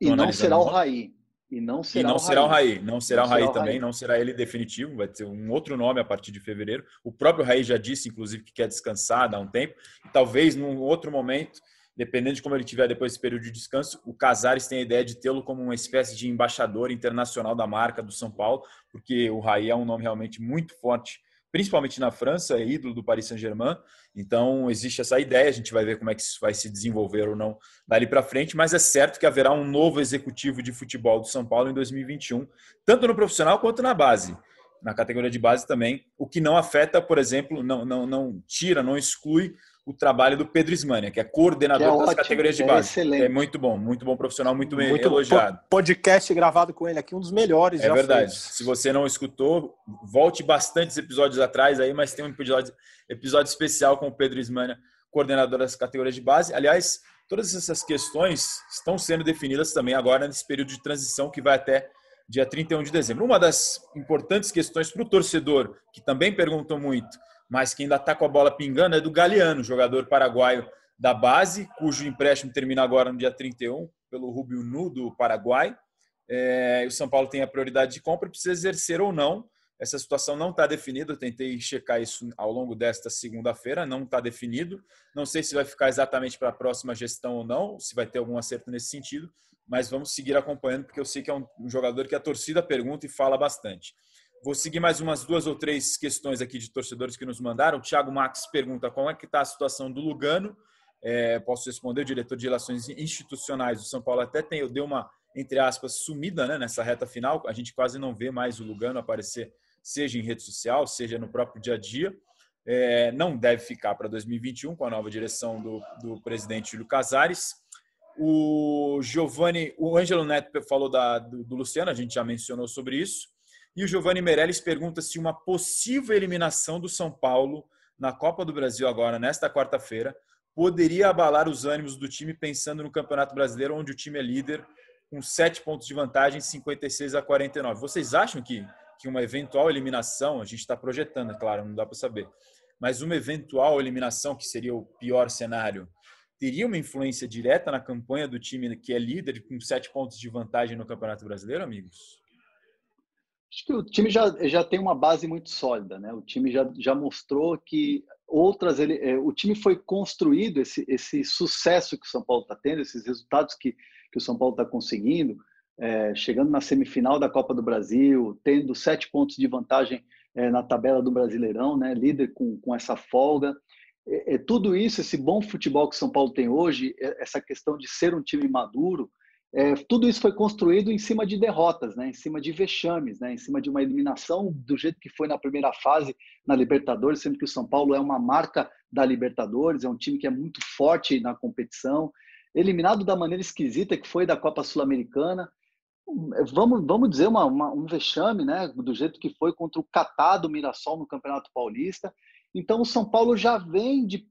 E não será o Raí. E não será, e não o, será Raí. o Raí. Não será não o Raí será também, o Raí. não será ele definitivo, vai ter um outro nome a partir de fevereiro. O próprio Raí já disse, inclusive, que quer descansar, dar um tempo. E talvez num outro momento, dependendo de como ele tiver depois desse período de descanso, o Casares tem a ideia de tê-lo como uma espécie de embaixador internacional da marca do São Paulo, porque o Raí é um nome realmente muito forte principalmente na França, é ídolo do Paris Saint-Germain. Então, existe essa ideia, a gente vai ver como é que isso vai se desenvolver ou não dali para frente, mas é certo que haverá um novo executivo de futebol do São Paulo em 2021, tanto no profissional quanto na base. Na categoria de base também, o que não afeta, por exemplo, não, não, não tira, não exclui o trabalho do Pedro Ismania, que é coordenador que é das ótimo, categorias de é base. É, é, muito bom, muito bom profissional, muito, muito bem elogiado. Podcast gravado com ele aqui, um dos melhores. É verdade. Fez. Se você não escutou, volte bastantes episódios atrás aí, mas tem um episódio, episódio especial com o Pedro Ismania, coordenador das categorias de base. Aliás, todas essas questões estão sendo definidas também agora nesse período de transição que vai até dia 31 de dezembro. Uma das importantes questões para o torcedor, que também perguntam muito, mas que ainda está com a bola pingando, é do Galeano, jogador paraguaio da base, cujo empréstimo termina agora no dia 31 pelo Rubio Nu do Paraguai. É, o São Paulo tem a prioridade de compra, precisa exercer ou não. Essa situação não está definida. Eu tentei checar isso ao longo desta segunda-feira, não está definido. Não sei se vai ficar exatamente para a próxima gestão ou não, se vai ter algum acerto nesse sentido, mas vamos seguir acompanhando, porque eu sei que é um jogador que a torcida pergunta e fala bastante. Vou seguir mais umas duas ou três questões aqui de torcedores que nos mandaram. O Thiago Max pergunta como é que está a situação do Lugano. É, posso responder, o diretor de Relações Institucionais do São Paulo até tem, eu dei uma, entre aspas, sumida né, nessa reta final. A gente quase não vê mais o Lugano aparecer, seja em rede social, seja no próprio dia a dia. É, não deve ficar para 2021 com a nova direção do, do presidente Júlio Casares. O Giovanni, o Ângelo Neto falou da, do, do Luciano, a gente já mencionou sobre isso. E o Giovanni Meirelles pergunta se uma possível eliminação do São Paulo na Copa do Brasil agora, nesta quarta-feira, poderia abalar os ânimos do time pensando no Campeonato Brasileiro, onde o time é líder com 7 pontos de vantagem, 56 a 49. Vocês acham que, que uma eventual eliminação, a gente está projetando, é claro, não dá para saber, mas uma eventual eliminação, que seria o pior cenário, teria uma influência direta na campanha do time que é líder com 7 pontos de vantagem no Campeonato Brasileiro, amigos? Acho que o time já, já tem uma base muito sólida, né? O time já, já mostrou que outras ele, é, o time foi construído esse, esse sucesso que o São Paulo está tendo, esses resultados que, que o São Paulo está conseguindo, é, chegando na semifinal da Copa do Brasil, tendo sete pontos de vantagem é, na tabela do Brasileirão, né? Líder com, com essa folga. É, é tudo isso, esse bom futebol que o São Paulo tem hoje, é, essa questão de ser um time maduro, é, tudo isso foi construído em cima de derrotas, né? em cima de vexames, né? em cima de uma eliminação do jeito que foi na primeira fase na Libertadores, sendo que o São Paulo é uma marca da Libertadores, é um time que é muito forte na competição, eliminado da maneira esquisita que foi da Copa Sul-Americana. Vamos, vamos dizer uma, uma, um vexame, né? do jeito que foi contra o Catado Mirassol no Campeonato Paulista. Então o São Paulo já vem de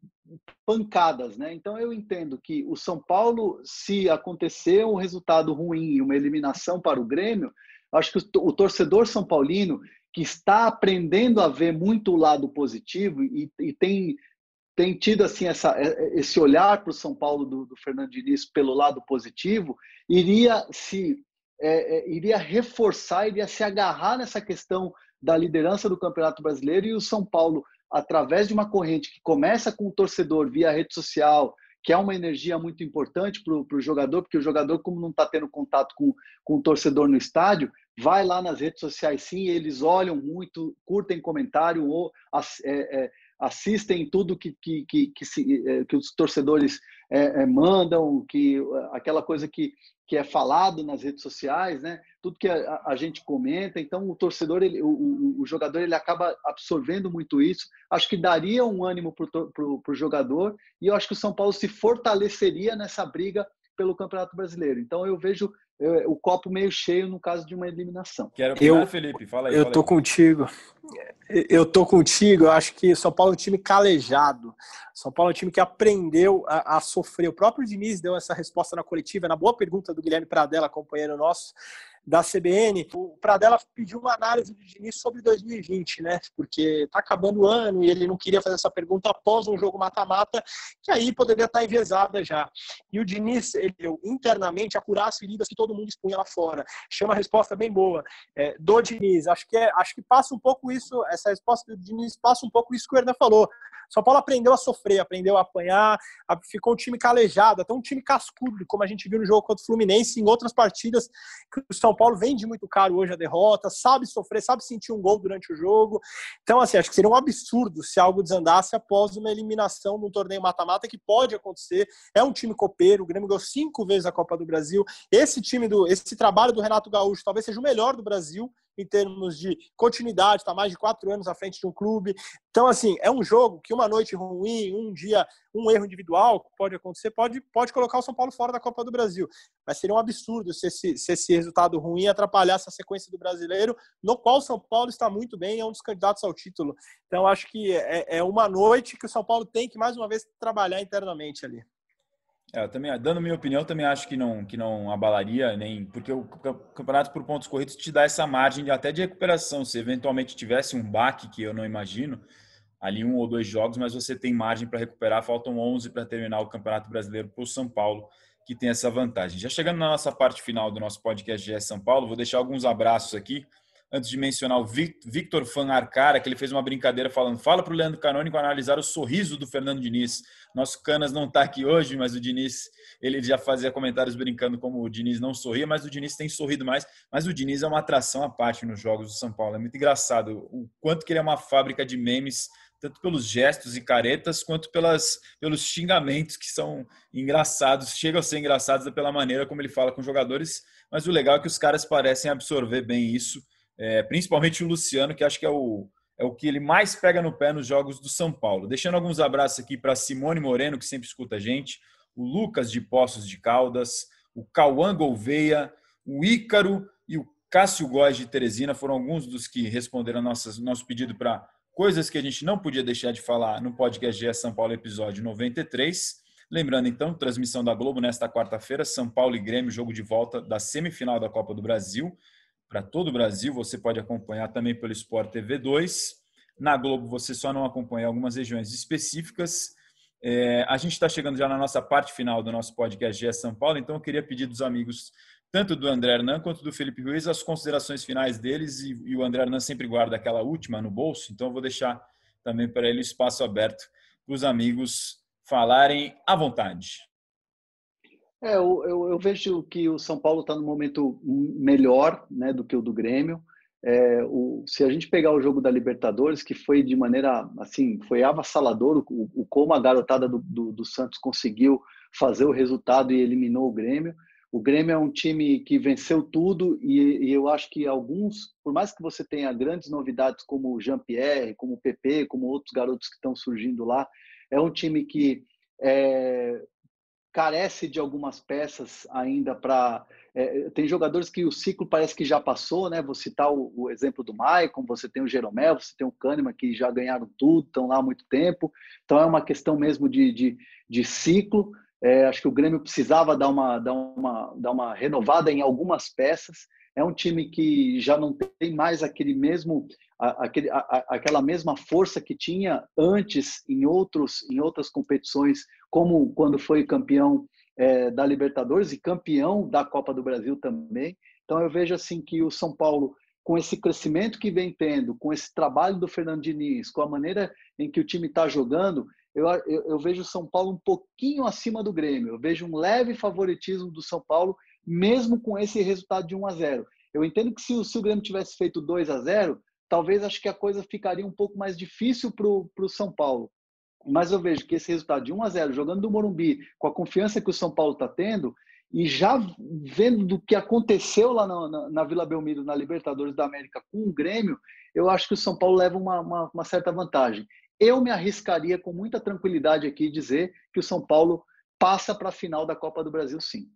pancadas, né? Então eu entendo que o São Paulo, se acontecer um resultado ruim, uma eliminação para o Grêmio, acho que o torcedor são paulino que está aprendendo a ver muito o lado positivo e, e tem tem tido assim essa, esse olhar para o São Paulo do, do, Fernando Diniz pelo lado positivo, iria se é, é, iria reforçar, iria se agarrar nessa questão da liderança do Campeonato Brasileiro e o São Paulo através de uma corrente que começa com o torcedor via rede social, que é uma energia muito importante para o jogador, porque o jogador, como não está tendo contato com, com o torcedor no estádio, vai lá nas redes sociais sim, eles olham muito, curtem comentário ou é, é, assistem tudo que, que, que, que, se, é, que os torcedores é, é, mandam, que aquela coisa que, que é falado nas redes sociais, né? Tudo que a, a gente comenta. Então, o torcedor, ele, o, o, jogador, ele acaba absorvendo muito isso. Acho que daria um ânimo para o jogador e eu acho que o São Paulo se fortaleceria nessa briga pelo Campeonato Brasileiro. Então, eu vejo eu, o copo meio cheio no caso de uma eliminação. Quero eu, Felipe, fala aí. Eu fala tô aí. contigo. Eu tô contigo. Eu acho que São Paulo é um time calejado. São Paulo é um time que aprendeu a, a sofrer. O próprio Diniz deu essa resposta na coletiva, na boa pergunta do Guilherme Pradella, companheiro nosso da CBN, o Pradella pediu uma análise do Diniz sobre 2020, né? Porque tá acabando o ano e ele não queria fazer essa pergunta após um jogo mata-mata, que aí poderia estar enviesada já. E o Diniz, ele internamente acurar as feridas que todo mundo expunha lá fora. Chama a resposta bem boa. É, do Diniz, acho que, é, acho que passa um pouco isso, essa resposta do Diniz passa um pouco isso que o Hernan falou. São Paulo aprendeu a sofrer, aprendeu a apanhar, ficou um time calejado, até um time cascudo, como a gente viu no jogo contra o Fluminense, em outras partidas que o São Paulo vende muito caro hoje a derrota, sabe sofrer, sabe sentir um gol durante o jogo. Então, assim, acho que seria um absurdo se algo desandasse após uma eliminação num torneio mata-mata, que pode acontecer. É um time copeiro, o Grêmio ganhou cinco vezes a Copa do Brasil. Esse time, do, esse trabalho do Renato Gaúcho talvez seja o melhor do Brasil em termos de continuidade, está mais de quatro anos à frente de um clube. Então, assim, é um jogo que uma noite ruim, um dia, um erro individual pode acontecer, pode, pode colocar o São Paulo fora da Copa do Brasil. Mas seria um absurdo se esse, se esse resultado ruim atrapalhasse a sequência do brasileiro, no qual o São Paulo está muito bem, é um dos candidatos ao título. Então, acho que é, é uma noite que o São Paulo tem que, mais uma vez, trabalhar internamente ali. É, eu também, dando minha opinião, também acho que não, que não abalaria, nem porque o campeonato por pontos corridos te dá essa margem de, até de recuperação. Se eventualmente tivesse um baque, que eu não imagino, ali um ou dois jogos, mas você tem margem para recuperar. Faltam 11 para terminar o Campeonato Brasileiro para o São Paulo, que tem essa vantagem. Já chegando na nossa parte final do nosso podcast GS São Paulo, vou deixar alguns abraços aqui antes de mencionar o Victor Fan Arcara, que ele fez uma brincadeira falando: fala para o Leandro Canônico analisar o sorriso do Fernando Diniz. Nosso Canas não está aqui hoje, mas o Diniz, ele já fazia comentários brincando como o Diniz não sorria, mas o Diniz tem sorrido mais. Mas o Diniz é uma atração à parte nos jogos do São Paulo. É muito engraçado o quanto que ele é uma fábrica de memes tanto pelos gestos e caretas quanto pelas, pelos xingamentos que são engraçados, chegam a ser engraçados pela maneira como ele fala com os jogadores, mas o legal é que os caras parecem absorver bem isso é, principalmente o Luciano, que acho que é o, é o que ele mais pega no pé nos jogos do São Paulo. Deixando alguns abraços aqui para Simone Moreno, que sempre escuta a gente, o Lucas de Poços de Caldas, o Cauã Gouveia, o Ícaro e o Cássio Góes de Teresina foram alguns dos que responderam nossas, nosso pedido para coisas que a gente não podia deixar de falar no podcast GE São Paulo, episódio 93. Lembrando, então, transmissão da Globo nesta quarta-feira, São Paulo e Grêmio, jogo de volta da semifinal da Copa do Brasil. Para todo o Brasil, você pode acompanhar também pelo Sport TV 2. Na Globo, você só não acompanha algumas regiões específicas. É, a gente está chegando já na nossa parte final do nosso podcast GE São Paulo, então eu queria pedir dos amigos, tanto do André Hernan quanto do Felipe Ruiz, as considerações finais deles. E, e o André Hernan sempre guarda aquela última no bolso, então eu vou deixar também para ele o espaço aberto para os amigos falarem à vontade. É, eu, eu, eu, vejo que o São Paulo está no momento melhor né, do que o do Grêmio. É, o, se a gente pegar o jogo da Libertadores, que foi de maneira assim, foi avassalador o, o como a garotada do, do, do, Santos conseguiu fazer o resultado e eliminou o Grêmio. O Grêmio é um time que venceu tudo e, e eu acho que alguns, por mais que você tenha grandes novidades como o Jean-Pierre, como o PP, como outros garotos que estão surgindo lá, é um time que é, carece de algumas peças ainda para. É, tem jogadores que o ciclo parece que já passou, né? Vou citar o, o exemplo do Maicon, você tem o Jeromel, você tem o Kahneman, que já ganharam tudo, estão lá há muito tempo. Então é uma questão mesmo de, de, de ciclo. É, acho que o Grêmio precisava dar uma, dar, uma, dar uma renovada em algumas peças. É um time que já não tem mais aquele mesmo aquele, aquela mesma força que tinha antes em, outros, em outras competições, como quando foi campeão é, da Libertadores e campeão da Copa do Brasil também. Então eu vejo assim que o São Paulo, com esse crescimento que vem tendo, com esse trabalho do Fernando Diniz, com a maneira em que o time está jogando, eu, eu, eu, vejo o São Paulo um pouquinho acima do Grêmio. Eu vejo um leve favoritismo do São Paulo, mesmo com esse resultado de 1 a 0. Eu entendo que se o, se o Grêmio tivesse feito 2 a 0 talvez acho que a coisa ficaria um pouco mais difícil para o São Paulo. Mas eu vejo que esse resultado de 1 a 0 jogando do Morumbi, com a confiança que o São Paulo está tendo, e já vendo do que aconteceu lá na, na, na, Vila Belmiro, na Libertadores da América, com o Grêmio, eu acho que o São Paulo leva uma, uma, uma certa vantagem. Eu me arriscaria com muita tranquilidade aqui dizer que o São Paulo passa para a final da Copa do Brasil, sim.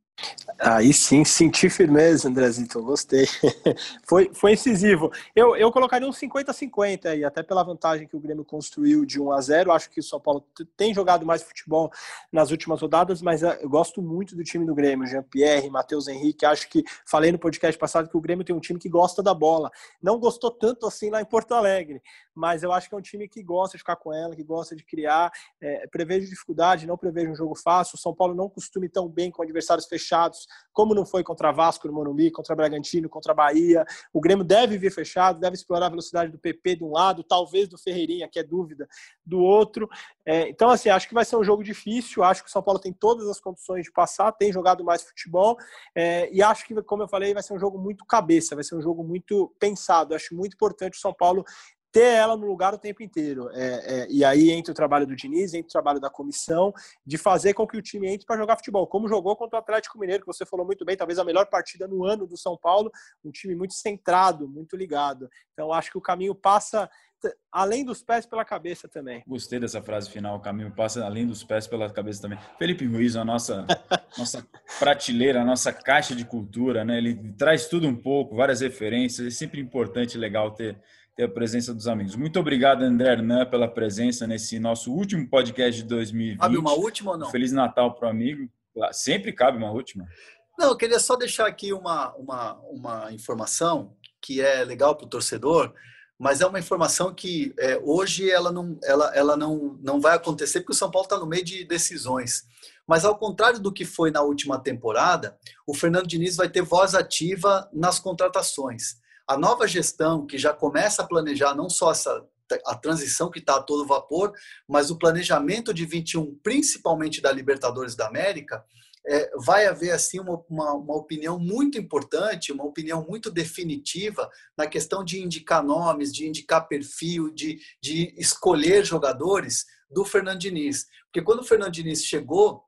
Aí sim, senti firmeza, Andrezito, gostei. foi, foi incisivo. Eu, eu colocaria um 50-50 aí, até pela vantagem que o Grêmio construiu de 1 a 0 Acho que o São Paulo tem jogado mais futebol nas últimas rodadas, mas eh, eu gosto muito do time do Grêmio, Jean-Pierre, Matheus Henrique. Acho que, falei no podcast passado que o Grêmio tem um time que gosta da bola. Não gostou tanto assim lá em Porto Alegre, mas eu acho que é um time que gosta de ficar com ela, que gosta de criar. É, prevejo dificuldade, não prevejo um jogo fácil. O São Paulo não costuma ir tão bem com adversários fechados fechados, como não foi contra Vasco no Morumbi, contra Bragantino, contra Bahia. O Grêmio deve vir fechado, deve explorar a velocidade do PP de um lado, talvez do Ferreirinha, que é dúvida, do outro. É, então, assim, acho que vai ser um jogo difícil. Acho que o São Paulo tem todas as condições de passar, tem jogado mais futebol. É, e acho que, como eu falei, vai ser um jogo muito cabeça, vai ser um jogo muito pensado. Acho muito importante o São Paulo ter ela no lugar o tempo inteiro. É, é, e aí entra o trabalho do Diniz, entra o trabalho da comissão, de fazer com que o time entre para jogar futebol, como jogou contra o Atlético Mineiro, que você falou muito bem, talvez a melhor partida no ano do São Paulo, um time muito centrado, muito ligado. Então acho que o caminho passa além dos pés pela cabeça também. Gostei dessa frase final, o caminho passa além dos pés pela cabeça também. Felipe Ruiz, a nossa nossa prateleira, a nossa caixa de cultura, né? Ele traz tudo um pouco, várias referências, é sempre importante e legal ter ter a presença dos amigos. Muito obrigado, André Hernan, pela presença nesse nosso último podcast de 2020. Cabe uma última ou não? Feliz Natal para o amigo. Sempre cabe uma última. Não, eu queria só deixar aqui uma, uma, uma informação que é legal para o torcedor, mas é uma informação que é, hoje ela, não, ela, ela não, não vai acontecer porque o São Paulo está no meio de decisões. Mas ao contrário do que foi na última temporada, o Fernando Diniz vai ter voz ativa nas contratações a nova gestão que já começa a planejar não só essa a transição que está a todo vapor, mas o planejamento de 21, principalmente da Libertadores da América, é, vai haver assim uma, uma, uma, opinião muito importante, uma opinião muito definitiva na questão de indicar nomes, de indicar perfil, de, de escolher jogadores do Fernando Diniz. Porque quando o Fernando Diniz chegou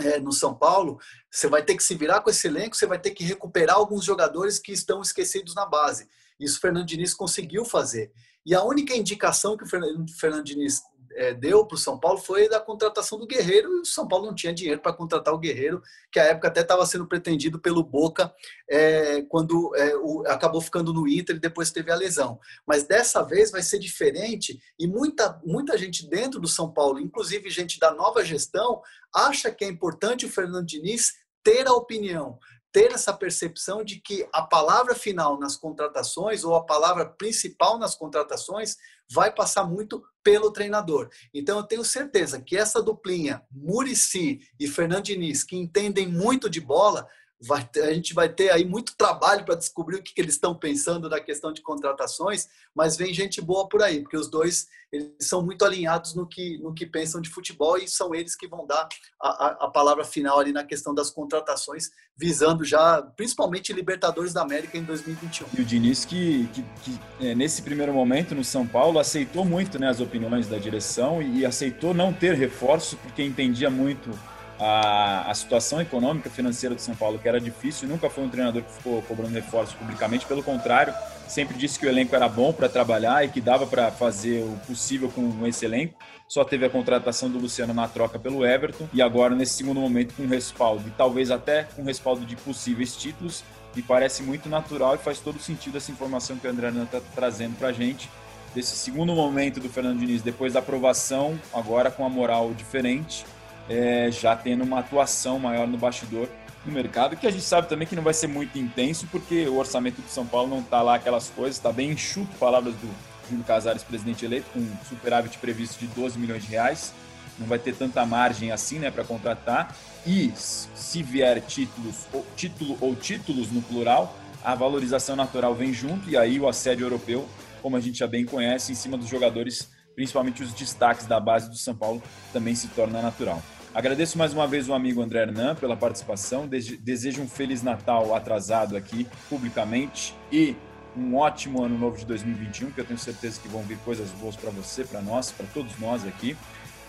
é, no São Paulo, você vai ter que se virar com esse elenco, você vai ter que recuperar alguns jogadores que estão esquecidos na base. Isso o Fernando Diniz conseguiu fazer. E a única indicação que o Fernando Diniz é, deu para o São Paulo foi da contratação do Guerreiro, e o São Paulo não tinha dinheiro para contratar o Guerreiro, que à época até estava sendo pretendido pelo Boca, é, quando é, o, acabou ficando no Inter e depois teve a lesão. Mas dessa vez vai ser diferente, e muita, muita gente dentro do São Paulo, inclusive gente da nova gestão, acha que é importante o Fernando Diniz ter a opinião ter essa percepção de que a palavra final nas contratações ou a palavra principal nas contratações vai passar muito pelo treinador. Então eu tenho certeza que essa duplinha, Murici e Fernando que entendem muito de bola, vai, a gente vai ter aí muito trabalho para descobrir o que, que eles estão pensando na questão de contratações, mas vem gente boa por aí, porque os dois eles são muito alinhados no que, no que pensam de futebol e são eles que vão dar a, a, palavra final ali na questão das contratações, visando já principalmente Libertadores da América em 2021. E o Diniz que, que, que é, nesse primeiro momento no São Paulo aceitou muito né, as opiniões da direção e aceitou não ter reforço porque entendia muito a, a situação econômica financeira do São Paulo, que era difícil, nunca foi um treinador que ficou cobrando reforços publicamente, pelo contrário, sempre disse que o elenco era bom para trabalhar e que dava para fazer o possível com esse elenco. Só teve a contratação do Luciano na troca pelo Everton e agora, nesse segundo momento, com respaldo e talvez até com respaldo de possíveis títulos. Me parece muito natural e faz todo sentido essa informação que o André está trazendo para a gente. Desse segundo momento do Fernando Diniz, depois da aprovação, agora com a moral diferente, é, já tendo uma atuação maior no bastidor no mercado, que a gente sabe também que não vai ser muito intenso, porque o orçamento do São Paulo não está lá aquelas coisas, está bem enxuto, palavras do Júlio Casares, presidente eleito, com um superávit previsto de 12 milhões de reais. Não vai ter tanta margem assim né, para contratar. E se vier títulos, ou, título ou títulos no plural, a valorização natural vem junto, e aí o assédio europeu, como a gente já bem conhece, em cima dos jogadores, principalmente os destaques da base do São Paulo, também se torna natural. Agradeço mais uma vez o amigo André Hernan pela participação. Desejo um Feliz Natal atrasado aqui, publicamente, e um ótimo ano novo de 2021, que eu tenho certeza que vão vir coisas boas para você, para nós, para todos nós aqui.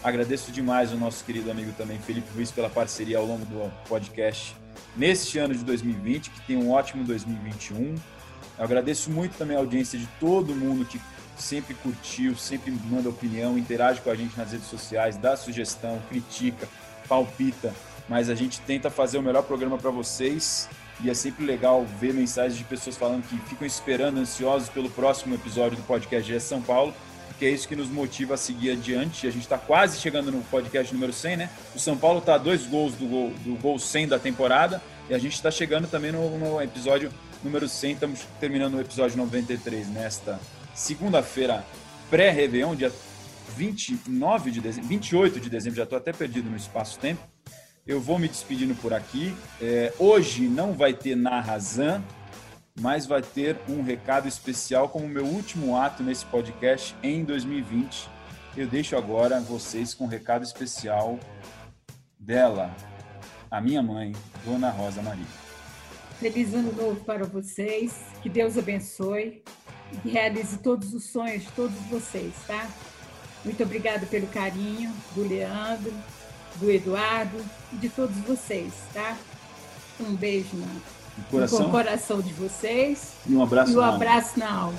Agradeço demais o nosso querido amigo também, Felipe Luiz, pela parceria ao longo do podcast neste ano de 2020, que tem um ótimo 2021. Eu agradeço muito também a audiência de todo mundo que sempre curtiu, sempre manda opinião, interage com a gente nas redes sociais, dá sugestão, critica, palpita, mas a gente tenta fazer o melhor programa para vocês e é sempre legal ver mensagens de pessoas falando que ficam esperando, ansiosos pelo próximo episódio do podcast GE São Paulo, que é isso que nos motiva a seguir adiante. A gente está quase chegando no podcast número 100, né? O São Paulo está a dois gols do gol, do gol 100 da temporada e a gente está chegando também no, no episódio número 100. Estamos terminando o episódio 93 nesta segunda-feira pré-Réveillon, dia 29 de dezembro, 28 de dezembro, já estou até perdido no espaço-tempo. Eu vou me despedindo por aqui. É, hoje não vai ter Narrazan, mas vai ter um recado especial como meu último ato nesse podcast em 2020. Eu deixo agora vocês com um recado especial dela, a minha mãe, Dona Rosa Maria. Feliz ano novo para vocês, que Deus abençoe e realize todos os sonhos de todos vocês, tá? Muito obrigada pelo carinho do Leandro, do Eduardo e de todos vocês, tá? Um beijo no, coração. no coração de vocês. E um abraço, e um abraço na alma.